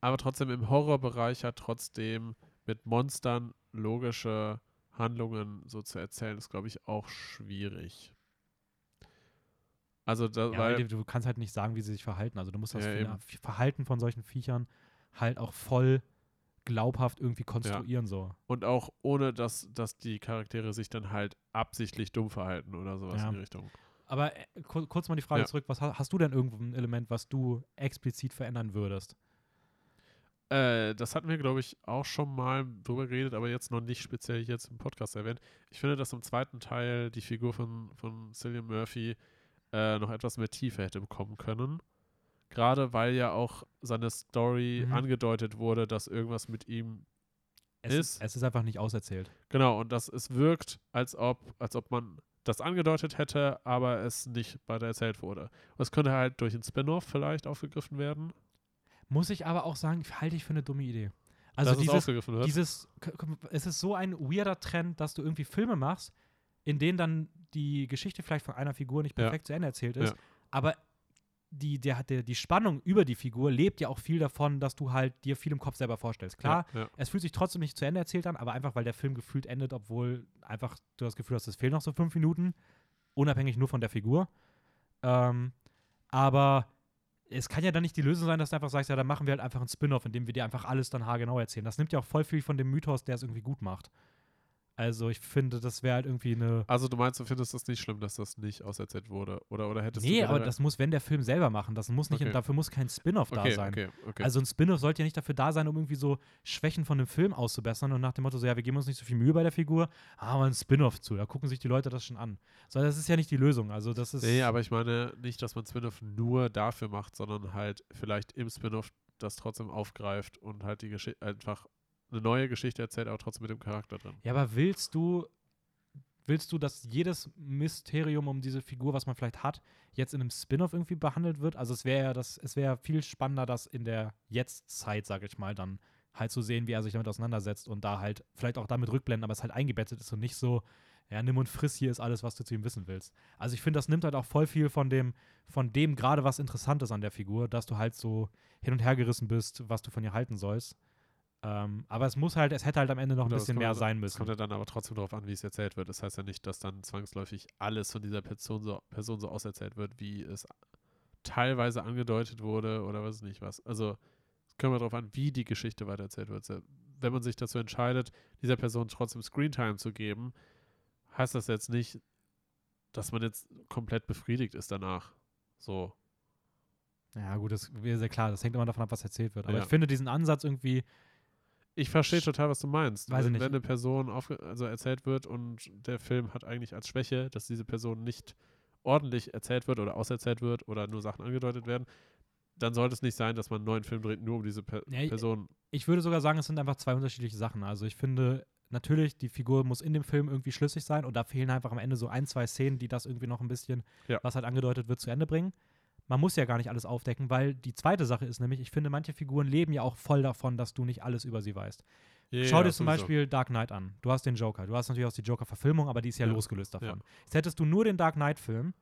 aber trotzdem im Horrorbereich hat trotzdem mit Monstern logische Handlungen so zu erzählen, ist, glaube ich, auch schwierig. Also, da, Ja, weil, du kannst halt nicht sagen, wie sie sich verhalten. Also du musst das Ja. Verhalten von solchen Viechern halt auch voll glaubhaft irgendwie konstruieren so. und auch ohne, dass, dass die Charaktere sich dann halt absichtlich dumm verhalten oder sowas Ja. in die Richtung. Aber äh, kur kurz mal die Frage Ja. zurück, was ha- hast du denn irgendwo ein Element, was du explizit verändern würdest? Äh, das hatten wir, glaube ich, auch schon mal drüber geredet, aber jetzt noch nicht speziell jetzt im Podcast erwähnt. Ich finde, dass im zweiten Teil die Figur von, von Cillian Murphy äh, noch etwas mehr Tiefe hätte bekommen können. Gerade weil ja auch seine Story Mhm. angedeutet wurde, dass irgendwas mit ihm Es Ist- es ist einfach nicht auserzählt. Genau, und dass es wirkt, als ob, als ob man das angedeutet hätte, aber es nicht weiter erzählt wurde. Und es könnte halt durch ein Spin-off vielleicht aufgegriffen werden, Muss ich aber auch sagen, halte ich für eine dumme Idee. Also dass es dieses, wird. dieses, es ist so ein weirder Trend, dass du irgendwie Filme machst, in denen dann die Geschichte vielleicht von einer Figur nicht Ja. perfekt zu Ende erzählt ist, Ja. aber die, der, der, die Spannung über die Figur lebt ja auch viel davon, dass du halt dir viel im Kopf selber vorstellst. Klar, Ja, ja. es fühlt sich trotzdem nicht zu Ende erzählt an, aber einfach, weil der Film gefühlt endet, obwohl einfach du das Gefühl hast, es fehlen noch so fünf Minuten, unabhängig nur von der Figur. Ähm, aber es kann ja dann nicht die Lösung sein, dass du einfach sagst, ja, dann machen wir halt einfach ein Spin-off, in dem wir dir einfach alles dann haargenau erzählen. Das nimmt ja auch voll viel von dem Mythos, der es irgendwie gut macht. Also ich finde, das wäre halt irgendwie eine. Also du meinst, du findest es nicht schlimm, dass das nicht auserzählt wurde? Oder, oder hättest Nee, du aber generell- das muss, wenn der Film selber machen, das muss nicht, Okay. dafür muss kein Spin-off da okay, sein. Okay, okay. Also ein Spin-off sollte ja nicht dafür da sein, um irgendwie so Schwächen von einem Film auszubessern und nach dem Motto, so ja, wir geben uns nicht so viel Mühe bei der Figur, aber ein Spin-off zu, da gucken sich die Leute das schon an. So, das ist ja nicht die Lösung. Also das ist. nee, aber ich meine nicht, dass man Spin-off nur dafür macht, sondern halt vielleicht im Spin-off das trotzdem aufgreift und halt die Geschichte einfach eine neue Geschichte erzählt, aber trotzdem mit dem Charakter drin. ja, aber willst du, willst du, dass jedes Mysterium um diese Figur, was man vielleicht hat, jetzt in einem Spin-off irgendwie behandelt wird? Also es wäre ja das, es wäre viel spannender, das in der Jetztzeit, sage ich mal, dann halt zu sehen, wie er sich damit auseinandersetzt und da halt vielleicht auch damit rückblenden, aber es halt eingebettet ist und nicht so, ja, nimm und friss, hier ist alles, was du zu ihm wissen willst. Also ich finde, das nimmt halt auch voll viel von dem, von dem gerade was Interessantes an der Figur, dass du halt so hin und her gerissen bist, was du von ihr halten sollst. Ähm, aber es muss halt, es hätte halt am Ende noch ein Genau, es bisschen mehr sein Es müssen. kommt ja dann aber trotzdem darauf an, wie es erzählt wird. Das heißt ja nicht, dass dann zwangsläufig alles von dieser Person so, Person so auserzählt wird, wie es teilweise angedeutet wurde oder was nicht was. Also es kommt ja darauf an, wie die Geschichte weitererzählt wird. Wenn man sich dazu entscheidet, dieser Person trotzdem Screentime zu geben, heißt das jetzt nicht, dass man jetzt komplett befriedigt ist danach. So. Ja, gut, das wäre sehr klar. Das hängt immer davon ab, was erzählt wird. Aber Ja. ich finde diesen Ansatz irgendwie, Ich verstehe total, was du meinst. Weiß ich wenn, nicht. wenn eine Person also erzählt wird und der Film hat eigentlich als Schwäche, dass diese Person nicht ordentlich erzählt wird oder auserzählt wird oder nur Sachen angedeutet werden, dann sollte es nicht sein, dass man einen neuen Film dreht, nur um diese per Ja, ich- Person. ich würde sogar sagen, es sind einfach zwei unterschiedliche Sachen. Also ich finde, natürlich, die Figur muss in dem Film irgendwie schlüssig sein und da fehlen einfach am Ende so ein, zwei Szenen, die das irgendwie noch ein bisschen, Ja. was halt angedeutet wird, zu Ende bringen. Man muss ja gar nicht alles aufdecken, weil die zweite Sache ist nämlich, ich finde, manche Figuren leben ja auch voll davon, dass du nicht alles über sie weißt. Schau dir zum Beispiel Dark Knight an. Du hast den Joker. Du hast natürlich auch die Joker-Verfilmung, aber die ist ja, Ja. losgelöst davon. Ja. Jetzt hättest du nur den Dark Knight-Film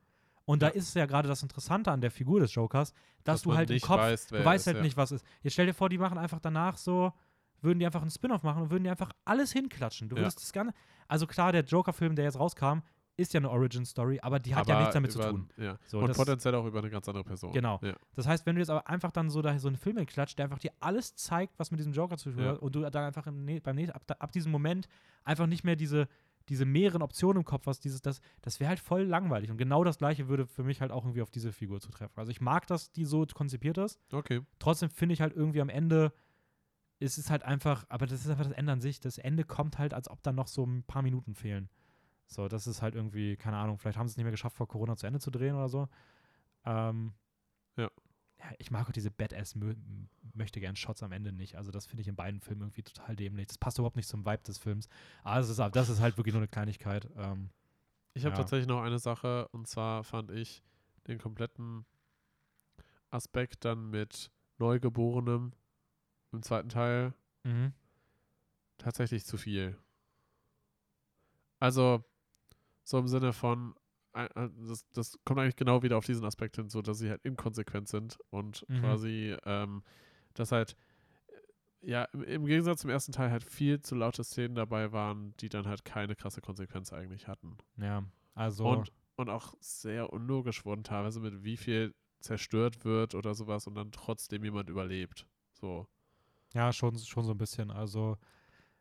und da Ja. ist es ja gerade das Interessante an der Figur des Jokers, dass, du man halt im Kopf weißt, Du weißt ist, halt ja. nicht, was ist. Jetzt stell dir vor, die machen einfach danach so, würden die einfach einen Spin-off machen und würden die einfach alles hinklatschen. Du Ja. würdest das Ganze. Also klar, der Joker-Film, der jetzt rauskam, ist ja eine Origin-Story, aber die hat ja Aber nichts damit über, zu tun. Ja. So, und potenziell auch über eine ganz andere Person. Genau. Ja. Das heißt, wenn du jetzt aber einfach dann so da so einen Film hinklatscht, der einfach dir alles zeigt, was mit diesem Joker zu tun Ja. hat, und du dann einfach im, beim nächsten, ab, da- ab diesem Moment einfach nicht mehr diese, diese mehreren Optionen im Kopf hast, dieses, das, das wäre halt voll langweilig. Und genau das gleiche würde für mich halt auch irgendwie auf diese Figur zutreffen. Also ich mag, dass die so konzipiert ist. Okay. trotzdem finde ich halt irgendwie am Ende ist es halt einfach, aber das ist einfach das Ende an sich. Das Ende kommt halt, als ob dann noch so ein paar Minuten fehlen. So, das ist halt irgendwie, keine Ahnung, vielleicht haben sie es nicht mehr geschafft, vor Corona zu Ende zu drehen oder so. Ähm, Ja. ja. Ich mag auch diese Badass mö möchte gern Shots am Ende nicht. Also das finde ich in beiden Filmen irgendwie total dämlich. Das passt überhaupt nicht zum Vibe des Films. Aber das ist, das ist halt wirklich nur eine Kleinigkeit. Ähm, Ich habe Ja. tatsächlich noch eine Sache und zwar fand ich den kompletten Aspekt dann mit Neugeborenem im zweiten Teil mhm. tatsächlich zu viel. Also, so im Sinne von, äh, äh, das, das kommt eigentlich genau wieder auf diesen Aspekt hin, so dass sie halt inkonsequent sind und Mhm. quasi, ähm, dass halt, äh, ja, im, im Gegensatz zum ersten Teil halt viel zu laute Szenen dabei waren, die dann halt keine krasse Konsequenz eigentlich hatten. Ja, also. Und, und auch sehr unlogisch wurden teilweise mit wie viel zerstört wird oder sowas und dann trotzdem jemand überlebt. So. Ja, schon, schon so ein bisschen. Also,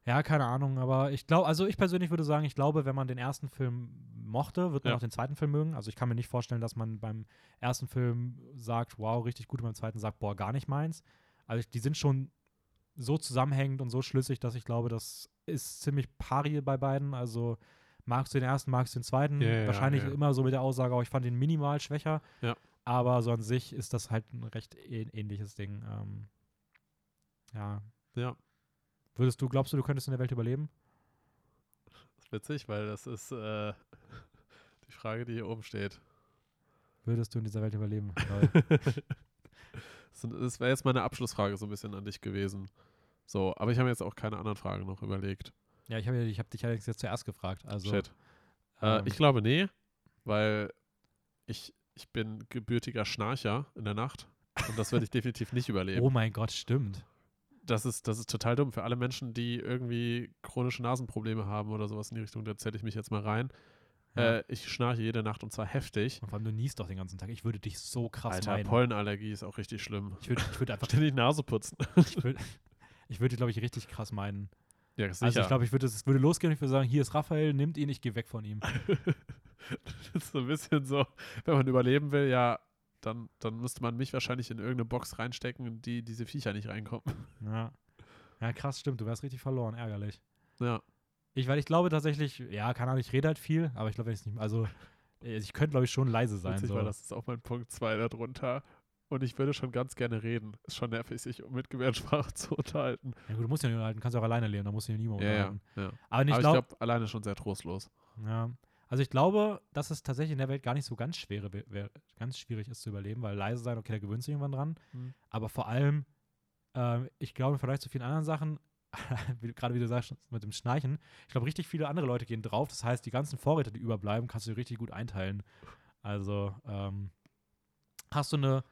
ja, keine Ahnung, aber ich glaube, also ich persönlich würde sagen, ich glaube, wenn man den ersten Film mochte, wird man Ja. auch den zweiten Film mögen. Also ich kann mir nicht vorstellen, dass man beim ersten Film sagt, wow, richtig gut, und beim zweiten sagt, boah, gar nicht meins. Also ich, die sind schon so zusammenhängend und so schlüssig, dass ich glaube, das ist ziemlich pari bei beiden. Also magst du den ersten, magst du den zweiten. Ja, Wahrscheinlich ja. immer so mit der Aussage, oh, ich fand den minimal schwächer. Ja. Aber so an sich ist das halt ein recht ähn- ähnliches Ding. Ähm, ja, Ja. Würdest du, glaubst du, du könntest in der Welt überleben? Das ist witzig, weil das ist äh, die Frage, die hier oben steht. Würdest du in dieser Welt überleben? Das wäre jetzt meine Abschlussfrage so ein bisschen an dich gewesen. So, aber ich habe jetzt auch keine anderen Fragen noch überlegt. ja, ich habe ich hab dich allerdings jetzt zuerst gefragt. Also, Shit. Äh, ähm, ich glaube, nee, weil ich, ich bin gebürtiger Schnarcher in der Nacht und das werde ich definitiv nicht überleben. oh mein Gott, stimmt. Das ist, das ist total dumm. Für alle Menschen, die irgendwie chronische Nasenprobleme haben oder sowas in die Richtung, da zähle ich mich jetzt mal rein. Ja. Äh, ich schnarche jede Nacht und zwar heftig. Und vor allem, du niest doch den ganzen Tag. Ich würde dich so krass Alter, meiden. Pollenallergie ist auch richtig schlimm. Ich würde ich würd einfach, Ständig die Nase putzen. ich würde ich würd glaube ich, richtig krass meiden. Ja, sicher. Also ich glaube, ich würde es würde losgehen und ich würde sagen, hier ist Raphael, nimmt ihn, ich gehe weg von ihm. das ist so ein bisschen so, wenn man überleben will, ja, dann, dann müsste man mich wahrscheinlich in irgendeine Box reinstecken, in die diese Viecher nicht reinkommen. Ja. ja, krass, stimmt. Du wärst richtig verloren, ärgerlich. Ja. Ich, weil ich glaube tatsächlich, ja, keine Ahnung, ich rede halt viel, aber ich glaube, wenn ich es nicht, also äh, ich könnte, glaube ich, schon leise sein. Witzig, So. weil das ist auch mein Punkt 2 darunter. Und ich würde schon ganz gerne reden. Ist schon nervig, sich mit Gebärdensprache zu unterhalten. ja, gut, du musst ja nicht unterhalten, kannst ja auch alleine leben, da musst du ja niemand Ja, ja. unterhalten. ja. Aber, nee, Aber ich ich glaube, glaube, alleine schon sehr trostlos. Ja. Also ich glaube, dass es tatsächlich in der Welt gar nicht so ganz schwere, wär, ganz schwierig ist zu überleben, weil leise sein, okay, da gewöhnt sich irgendwann dran. Hm. Aber vor allem, äh, ich glaube, vielleicht zu vielen anderen Sachen, gerade wie du sagst, mit dem Schnarchen, ich glaube, richtig viele andere Leute gehen drauf. Das heißt, die ganzen Vorräte, die überbleiben, kannst du dir richtig gut einteilen. Also, ähm, hast du eine,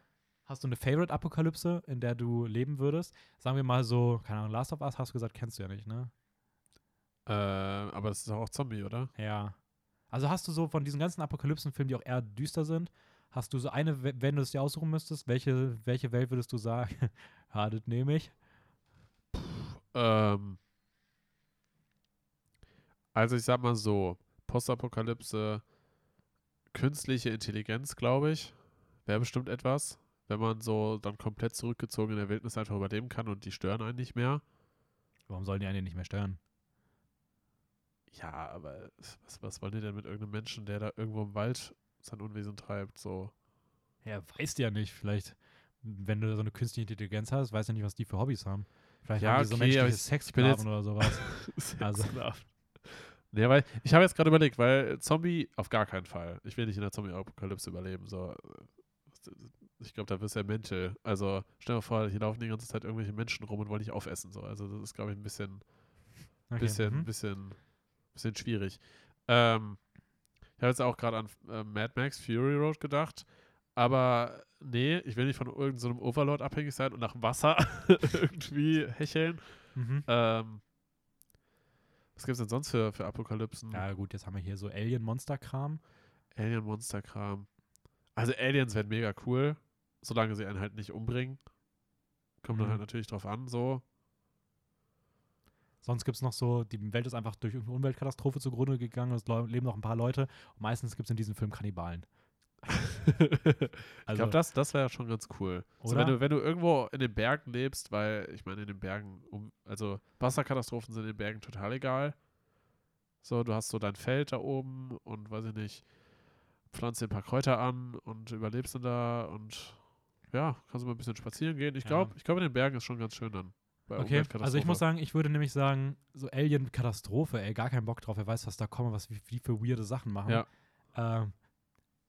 hast du eine Favorite-Apokalypse, in der du leben würdest? Sagen wir mal so, keine Ahnung, Last of Us hast du gesagt, kennst du ja nicht, ne? Äh, aber das ist doch auch Zombie, oder? Ja. Also hast du so von diesen ganzen Apokalypsenfilmen, die auch eher düster sind, hast du so eine, we- wenn du es dir aussuchen müsstest, welche, welche Welt würdest du sagen? ja, das nehme ich. Ähm, also ich sag mal so, Postapokalypse, künstliche Intelligenz, glaube ich, wäre bestimmt etwas, wenn man so dann komplett zurückgezogen in der Wildnis einfach überleben kann und die stören einen nicht mehr. Warum sollen die einen nicht mehr stören? Ja, aber was, was wollen die denn mit irgendeinem Menschen, der da irgendwo im Wald sein Unwesen treibt? So. Ja, weißt du ja nicht. Vielleicht, wenn du so eine künstliche Intelligenz hast, weißt du ja nicht, was die für Hobbys haben. Vielleicht Ja, haben die so okay, menschliche jetzt- oder sowas. Also- Ja, weil ich habe jetzt gerade überlegt, weil Zombie auf gar keinen Fall. Ich will nicht in der Zombie-Apokalypse überleben. So. Ich glaube, da wirst du ja Mental. Also stell dir mal vor, hier laufen die ganze Zeit irgendwelche Menschen rum und wollen dich aufessen. So. Also das ist, glaube ich, ein bisschen, Okay, bisschen, mhm. bisschen, bisschen schwierig. Ähm, ich habe jetzt auch gerade an äh, Mad Max Fury Road gedacht. Aber nee, ich will nicht von irgendeinem so Overlord abhängig sein und nach Wasser irgendwie hecheln. Mhm. Ähm, was gibt es denn sonst für, für Apokalypsen? Ja, gut, jetzt haben wir hier so Alien-Monster-Kram. Alien-Monster-Kram. Also Aliens wären mega cool, solange sie einen halt nicht umbringen. Kommt dann Mhm. halt natürlich drauf an, so. Sonst gibt es noch so, die Welt ist einfach durch irgendeine Umweltkatastrophe zugrunde gegangen, es leben noch ein paar Leute. Und meistens gibt es in diesem Film Kannibalen. ich Also, glaube, das, das wäre schon ganz cool. So, Oder? wenn, du, wenn du irgendwo in den Bergen lebst, weil ich meine, in den Bergen, um, also Wasserkatastrophen sind in den Bergen total egal. So, du hast so dein Feld da oben und weiß ich nicht, pflanzt dir ein paar Kräuter an und überlebst dann da und ja, kannst du mal ein bisschen spazieren gehen. Ich Ja. glaube, ich glaube, in den Bergen ist schon ganz schön dann. Okay, also ich muss sagen, ich würde nämlich sagen, so Alien-Katastrophe, ey, gar keinen Bock drauf. Wer weiß, was da kommt, was wie, wie für weirde Sachen machen. Ja. Ähm,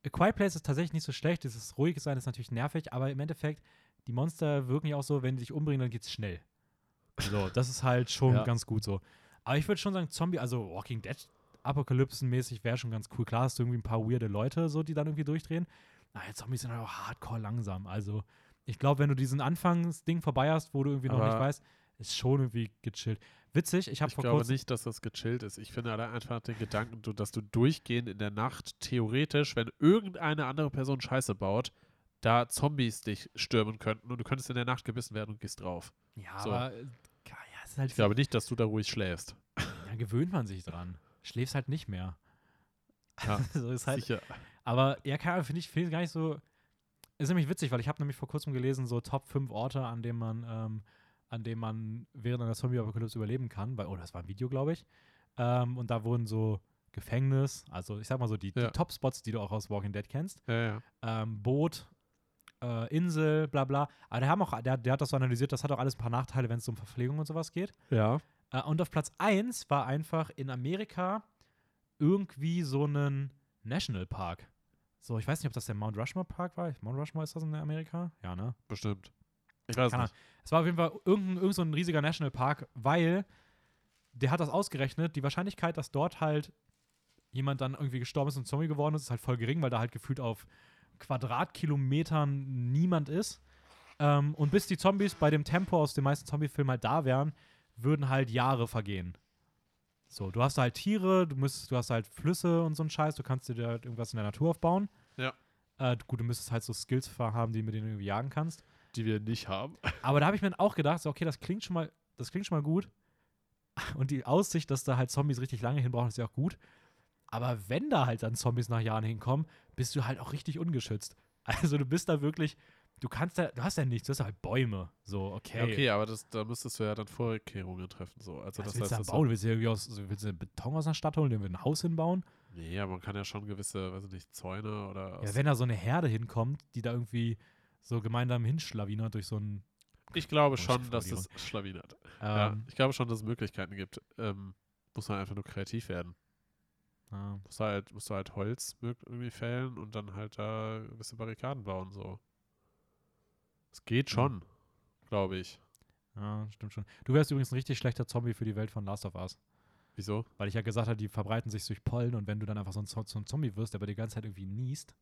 A Quiet Place ist tatsächlich nicht so schlecht. Dieses ruhige Sein ist natürlich nervig, aber im Endeffekt, die Monster wirken ja auch so, wenn die dich umbringen, dann geht's schnell. So, das ist halt schon Ja. ganz gut so. Aber ich würde schon sagen, Zombie, also Walking Dead Apokalypsen-mäßig wäre schon ganz cool. Klar hast du irgendwie ein paar weirde Leute, so, die dann irgendwie durchdrehen. Naja, Zombies sind halt auch hardcore langsam. Also, ich glaube, wenn du diesen Anfangsding vorbei hast, wo du irgendwie noch Aber- nicht weißt, ist schon irgendwie gechillt. Witzig, ich habe Ich vor glaube kurzem. nicht, dass das gechillt ist. Ich finde allein einfach den Gedanken, dass du durchgehend in der Nacht theoretisch, wenn irgendeine andere Person Scheiße baut, da Zombies dich stürmen könnten und du könntest in der Nacht gebissen werden und gehst drauf. Ja, So. aber. äh, Ja, ist halt Ich glaube nicht, dass du da ruhig schläfst. Ja, gewöhnt man sich dran. Schläfst halt nicht mehr. Ja, so ist halt, Sicher. aber ja, keine Ahnung, finde ich, find ich gar nicht so. Ist nämlich witzig, weil ich habe nämlich vor kurzem gelesen, so Top 5 Orte, an denen man, ähm, an denen man während einer Zombie-Apokalypse überleben kann. Weil, oh, das war ein Video, glaube ich. Ähm, und da wurden so Gefängnis, also ich sag mal so die, Ja. die Top-Spots, die du auch aus Walking Dead kennst. Ja, ja. ähm, Boot, äh, Insel, bla bla. Aber der, haben auch, der, der hat das so analysiert, das hat auch alles ein paar Nachteile, wenn es um Verpflegung und sowas geht. Ja. Äh, und auf Platz 1 war einfach in Amerika irgendwie so ein Nationalpark. So, ich weiß nicht, ob das der Mount Rushmore Park war. Mount Rushmore ist das in Amerika? Ja, ne? Bestimmt. Ich weiß Keine nicht. Es war auf jeden Fall irgendein, irgend so ein riesiger Nationalpark, weil der hat das ausgerechnet, die Wahrscheinlichkeit, dass dort halt jemand dann irgendwie gestorben ist und Zombie geworden ist, ist halt voll gering, weil da halt gefühlt auf Quadratkilometern niemand ist. Ähm, und bis die Zombies bei dem Tempo aus den meisten Zombie-Filmen halt da wären, würden halt Jahre vergehen. So, du hast halt Tiere, du, müsstest, du hast halt Flüsse und so ein Scheiß, du kannst dir halt irgendwas in der Natur aufbauen. Ja. Äh, gut, du müsstest halt so Skills haben, die mit denen du irgendwie jagen kannst. Die wir nicht haben. Aber da habe ich mir dann auch gedacht, so, okay, das klingt schon mal, das klingt schon mal gut. Und die Aussicht, dass da halt Zombies richtig lange hinbrauchen, ist ja auch gut. Aber wenn da halt dann Zombies nach Jahren hinkommen, bist du halt auch richtig ungeschützt. Also du bist da wirklich, du kannst da, du hast ja nichts, du hast ja halt Bäume. So, okay. Ja, okay, aber das, da müsstest du ja dann Vorkehrungen treffen. So. Also Was das willst heißt, du bauen? Willst du irgendwie aus, willst du Beton aus einer Stadt holen, den wir ein Haus hinbauen? Nee, aber man kann ja schon gewisse, weiß ich nicht, Zäune oder. Ja, wenn da so eine Herde hinkommt, die da irgendwie so gemeinsam hinschlawinert durch so ein. ich glaube schon, dass es schlawinert. ja, Ähm, ich glaube schon, dass es Möglichkeiten gibt. Ähm, muss man einfach nur kreativ werden. Ja. Musst du halt, musst du halt Holz irg- irgendwie fällen und dann halt da gewisse Barrikaden bauen, so. Es geht Hm. schon, glaube ich. ja, stimmt schon. Du wärst übrigens ein richtig schlechter Zombie für die Welt von Last of Us. Wieso? Weil ich ja gesagt habe, die verbreiten sich durch Pollen und wenn du dann einfach so ein, so ein Zombie wirst, der aber die ganze Zeit irgendwie niest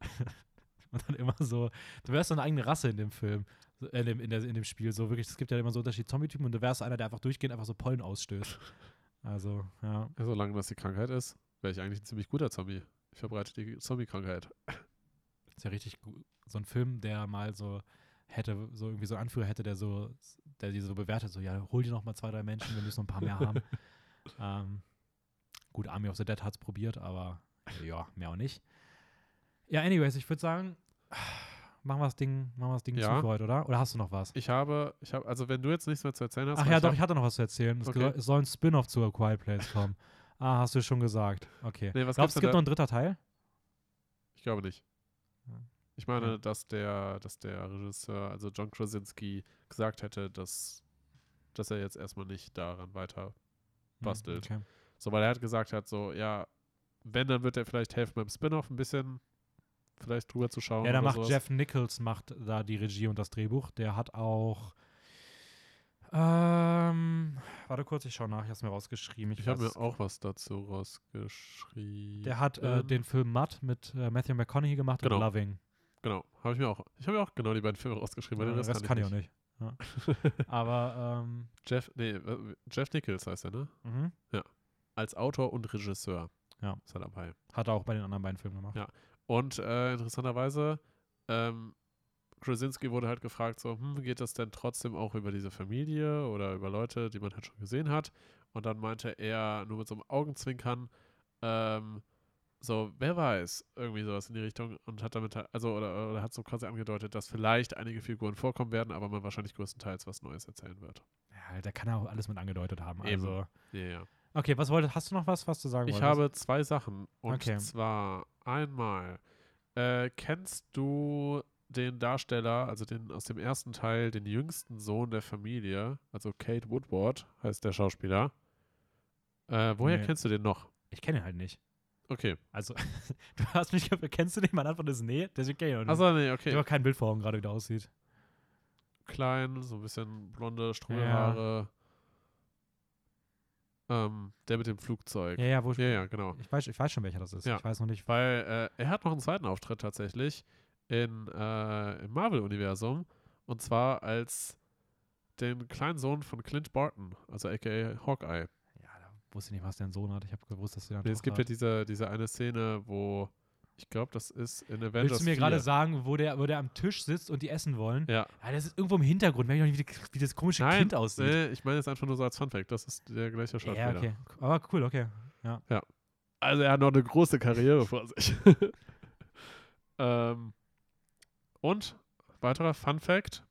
und dann immer so, du wärst so eine eigene Rasse in dem Film, äh, in, dem, in, der, in dem Spiel, so wirklich, es gibt ja immer so unterschiedliche Zombie-Typen und du wärst einer, der einfach durchgehend einfach so Pollen ausstößt. Also, ja. Ja, solange das die Krankheit ist, wäre ich eigentlich ein ziemlich guter Zombie. Ich verbreite die Zombie-Krankheit. Ist ja richtig gut. So ein Film, der mal so hätte, so irgendwie so einen Anführer hätte, der so, der die so bewertet, so, ja, hol dir noch mal zwei, drei Menschen, wir müssen noch ein paar mehr haben. ähm, gut, Army of the Dead hat es probiert, aber ja, mehr auch nicht. Ja, anyways, ich würde sagen, machen wir das Ding, machen wir das Ding Ja. zu für heute, oder? Oder hast du noch was? Ich habe, ich habe, also wenn du jetzt nichts mehr zu erzählen hast. Ach ja, doch, hab- ich hatte noch was zu erzählen. Es, Okay. soll, es soll ein Spin-off zu A Quiet Place kommen. ah, hast du schon gesagt. Okay. Nee, was Glaubst du, es gibt noch einen dritter Teil? Ich glaube nicht. Ich meine, dass der, dass der Regisseur, also John Krasinski, gesagt hätte, dass, dass er jetzt erstmal nicht daran weiter Hm, bastelt. Okay. So, weil er hat gesagt hat, so, ja, wenn, dann wird er vielleicht helfen beim Spin-off ein bisschen vielleicht drüber zu schauen. Ja, da macht sowas. Jeff Nichols macht da die Regie und das Drehbuch. Der hat auch. Ähm, warte kurz, ich schaue nach, ich habe es mir rausgeschrieben. Ich, Ich habe mir auch was dazu rausgeschrieben. Der hat äh, den Film Mud mit äh, Matthew McConaughey gemacht Genau. und Loving. Genau, habe ich mir auch. Ich habe mir auch genau die beiden Filme rausgeschrieben, weil Ja, den Rest Rest kann ich auch nicht. nicht. Ja. Aber, ähm, Jeff, nee, äh, Jeff Nichols heißt er, ne? mhm. Als Autor und Regisseur. Ja. Ist er dabei. hat er auch bei den anderen beiden Filmen gemacht. Ja. Und äh, interessanterweise, ähm, Krasinski wurde halt gefragt, so, hm, geht das denn trotzdem auch über diese Familie oder über Leute, die man halt schon gesehen hat? Und dann meinte er nur mit so einem Augenzwinkern, ähm, so, wer weiß, irgendwie sowas in die Richtung und hat damit, halt- also, oder, oder hat so quasi angedeutet, dass vielleicht einige Figuren vorkommen werden, aber man wahrscheinlich größtenteils was Neues erzählen wird. Ja, da kann er auch alles mit angedeutet haben. Eben. Also, Ja, ja. okay, was wolltest, hast du noch was, was du sagen Ich wolltest? habe zwei Sachen. Und Okay. zwar einmal, äh, kennst du den Darsteller, also den aus dem ersten Teil, den jüngsten Sohn der Familie, also Kate Woodward heißt der Schauspieler. Äh, woher Nee. kennst du den noch? Ich kenne ihn halt nicht. Okay. Also, du hast mich gefragt, kennst du den? Meine Antwort ist nee, deswegen kenn ich ihn. Achso, nee, Ich okay. habe kein Bild vor Augen gerade, wie der aussieht. Klein, so ein bisschen blonde Strudelhaare. Ähm, der mit dem Flugzeug. Ja, ja, wo ja, ja, genau. Ich weiß, ich weiß schon, welcher das ist. Ja. Ich weiß noch nicht. Weil äh, er hat noch einen zweiten Auftritt tatsächlich in, äh, im Marvel-Universum. Und zwar als den kleinen Sohn von Clint Barton, also aka Hawkeye. Ja, wusste ich nicht, was der einen Sohn hat. Ich habe gewusst, dass der eine Nee, es gibt ja hat. diese, diese eine Szene, wo ich glaube, das ist in Avengers Willst du mir 4. gerade sagen, wo der, wo der am Tisch sitzt und die essen wollen? Ja. Ja, das ist irgendwo im Hintergrund. Merk ich noch nicht, wie, wie das komische Nein, Kind aussieht. nee, ich meine jetzt einfach nur so als Funfact. Das ist der gleiche Schauspieler. ja, okay. Aber cool, okay. Also er hat noch eine große Karriere vor sich. ähm, und weiterer Fun Fact.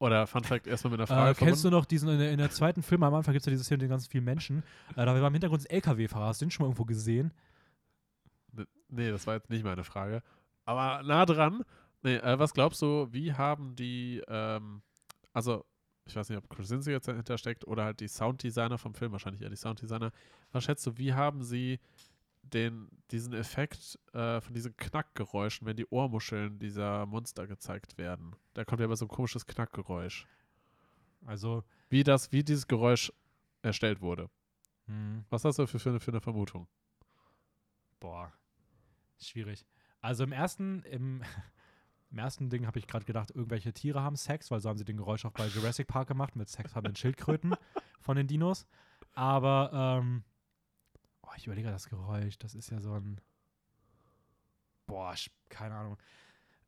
Oder Fun Fact erstmal mit einer Frage. Äh, kennst du noch diesen, in der, in der zweiten Film, am Anfang gibt es ja diese Szene mit den ganzen vielen Menschen. Äh, da war im Hintergrund ein LKW-Fahrer. Hast du den schon mal irgendwo gesehen? Nee, das war jetzt nicht meine Frage. Aber nah dran. Nee, äh, was glaubst du, wie haben die, ähm, also, ich weiß nicht, ob Krasinski jetzt dahinter steckt oder halt die Sounddesigner vom Film, wahrscheinlich eher die Sounddesigner. Was schätzt du, wie haben sie den, diesen Effekt äh, von diesen Knackgeräuschen, wenn die Ohrmuscheln dieser Monster gezeigt werden? Da kommt ja immer so ein komisches Knackgeräusch. Also, Wie das, wie dieses Geräusch erstellt wurde. hm, Was hast du für, für, eine, für eine Vermutung? boah, schwierig. Also im ersten, im, im ersten Ding habe ich gerade gedacht, irgendwelche Tiere haben Sex, weil so haben sie den Geräusch auch bei Jurassic Park gemacht mit sexfarbenen Schildkröten von den Dinos. Aber, ähm, oh, ich überlege das Geräusch, das ist ja so ein, boah, keine Ahnung.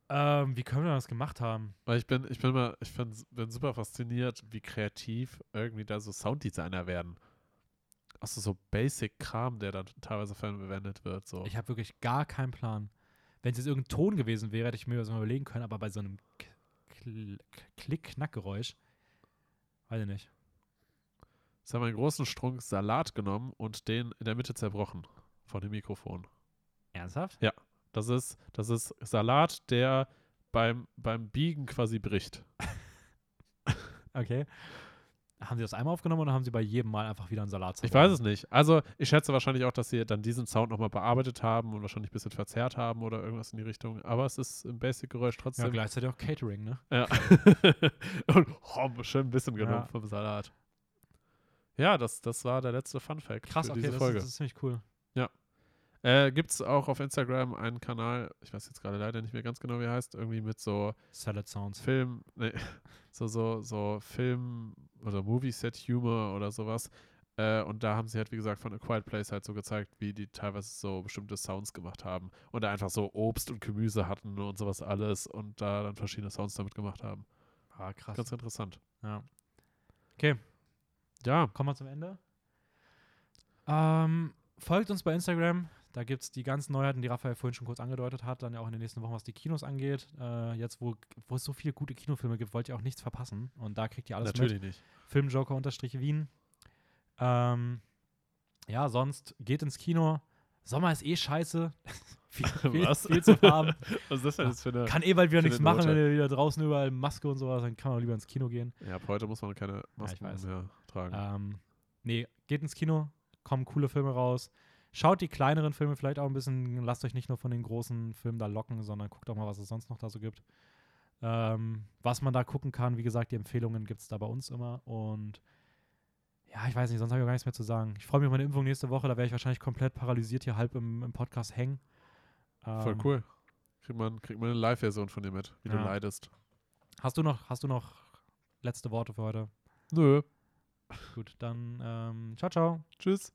Ähm, wie können wir das gemacht haben? Weil ich bin, ich bin mal, ich bin, bin super fasziniert, wie kreativ irgendwie da so Sounddesigner werden. Also so Basic-Kram, der dann teilweise verwendet wird. So. Ich habe wirklich gar keinen Plan. Wenn es jetzt irgendein Ton gewesen wäre, hätte ich mir das mal überlegen können, aber bei so einem Klick-Knack-Geräusch, weiß ich nicht. Jetzt haben einen großen Strunk Salat genommen und den in der Mitte zerbrochen von dem Mikrofon. Ernsthaft? Das ist, das ist Salat, der beim, beim Biegen quasi bricht. Okay. Haben sie das einmal aufgenommen oder haben sie bei jedem Mal einfach wieder einen Salat Ich weiß es nicht. Also, ich schätze wahrscheinlich auch, dass sie dann diesen Sound nochmal bearbeitet haben und wahrscheinlich ein bisschen verzerrt haben oder irgendwas in die Richtung. Aber es ist im Basic-Geräusch Ja, trotzdem. gleichzeitig auch Catering, ne? Ja. und oh, schön ein bisschen genommen Ja. vom Salat. Ja, das, das war der letzte Fun-Fact Krass, für okay, diese das Folge. ist, das ist ziemlich cool. Äh, Gibt es auch auf Instagram einen Kanal, ich weiß jetzt gerade leider nicht mehr ganz genau, wie er heißt, irgendwie mit so Salad Sounds. Film, nee, so, so, so Film oder Movie-Set-Humor oder sowas. Äh, und da haben sie halt, wie gesagt, von A Quiet Place halt so gezeigt, wie die teilweise so bestimmte Sounds gemacht haben. Und da einfach so Obst und Gemüse hatten und sowas alles und da dann verschiedene Sounds damit gemacht haben. Ah, krass. Ganz interessant. Ja. Okay, Ja, kommen wir zum Ende. Ähm, folgt uns bei Instagram. Da gibt es die ganzen Neuheiten, die Raphael vorhin schon kurz angedeutet hat. Dann ja auch in den nächsten Wochen, was die Kinos angeht. Äh, jetzt, wo, wo es so viele gute Kinofilme gibt, wollt ihr auch nichts verpassen. Und da kriegt ihr alles mit. natürlich nicht. Filmjoker-Wien. Ähm, ja, sonst geht ins Kino. Sommer ist eh scheiße. viel, viel, Was? viel zu warm. Was ist das denn jetzt für eine. Kann eh bald wieder nichts machen, wenn ihr wieder draußen überall Maske und sowas, dann kann man lieber ins Kino gehen. Ja, ab heute muss man keine Masken weiß. mehr tragen. Ähm, nee, geht ins Kino, kommen coole Filme raus. Schaut die kleineren Filme vielleicht auch ein bisschen, lasst euch nicht nur von den großen Filmen da locken, sondern guckt auch mal, was es sonst noch da so gibt. Ähm, was man da gucken kann, wie gesagt, die Empfehlungen gibt es da bei uns immer. Und ja, ich weiß nicht, sonst habe ich auch gar nichts mehr zu sagen. Ich freue mich auf meine Impfung nächste Woche, da werde ich wahrscheinlich komplett paralysiert hier halb im, im Podcast hängen. Voll Ähm, cool. Kriegt man, kriegt man eine Live-Version von dir mit, wie du Ja. leidest. Hast du noch, hast du noch letzte Worte für heute? Nö. Gut, dann ähm, ciao, ciao. Tschüss.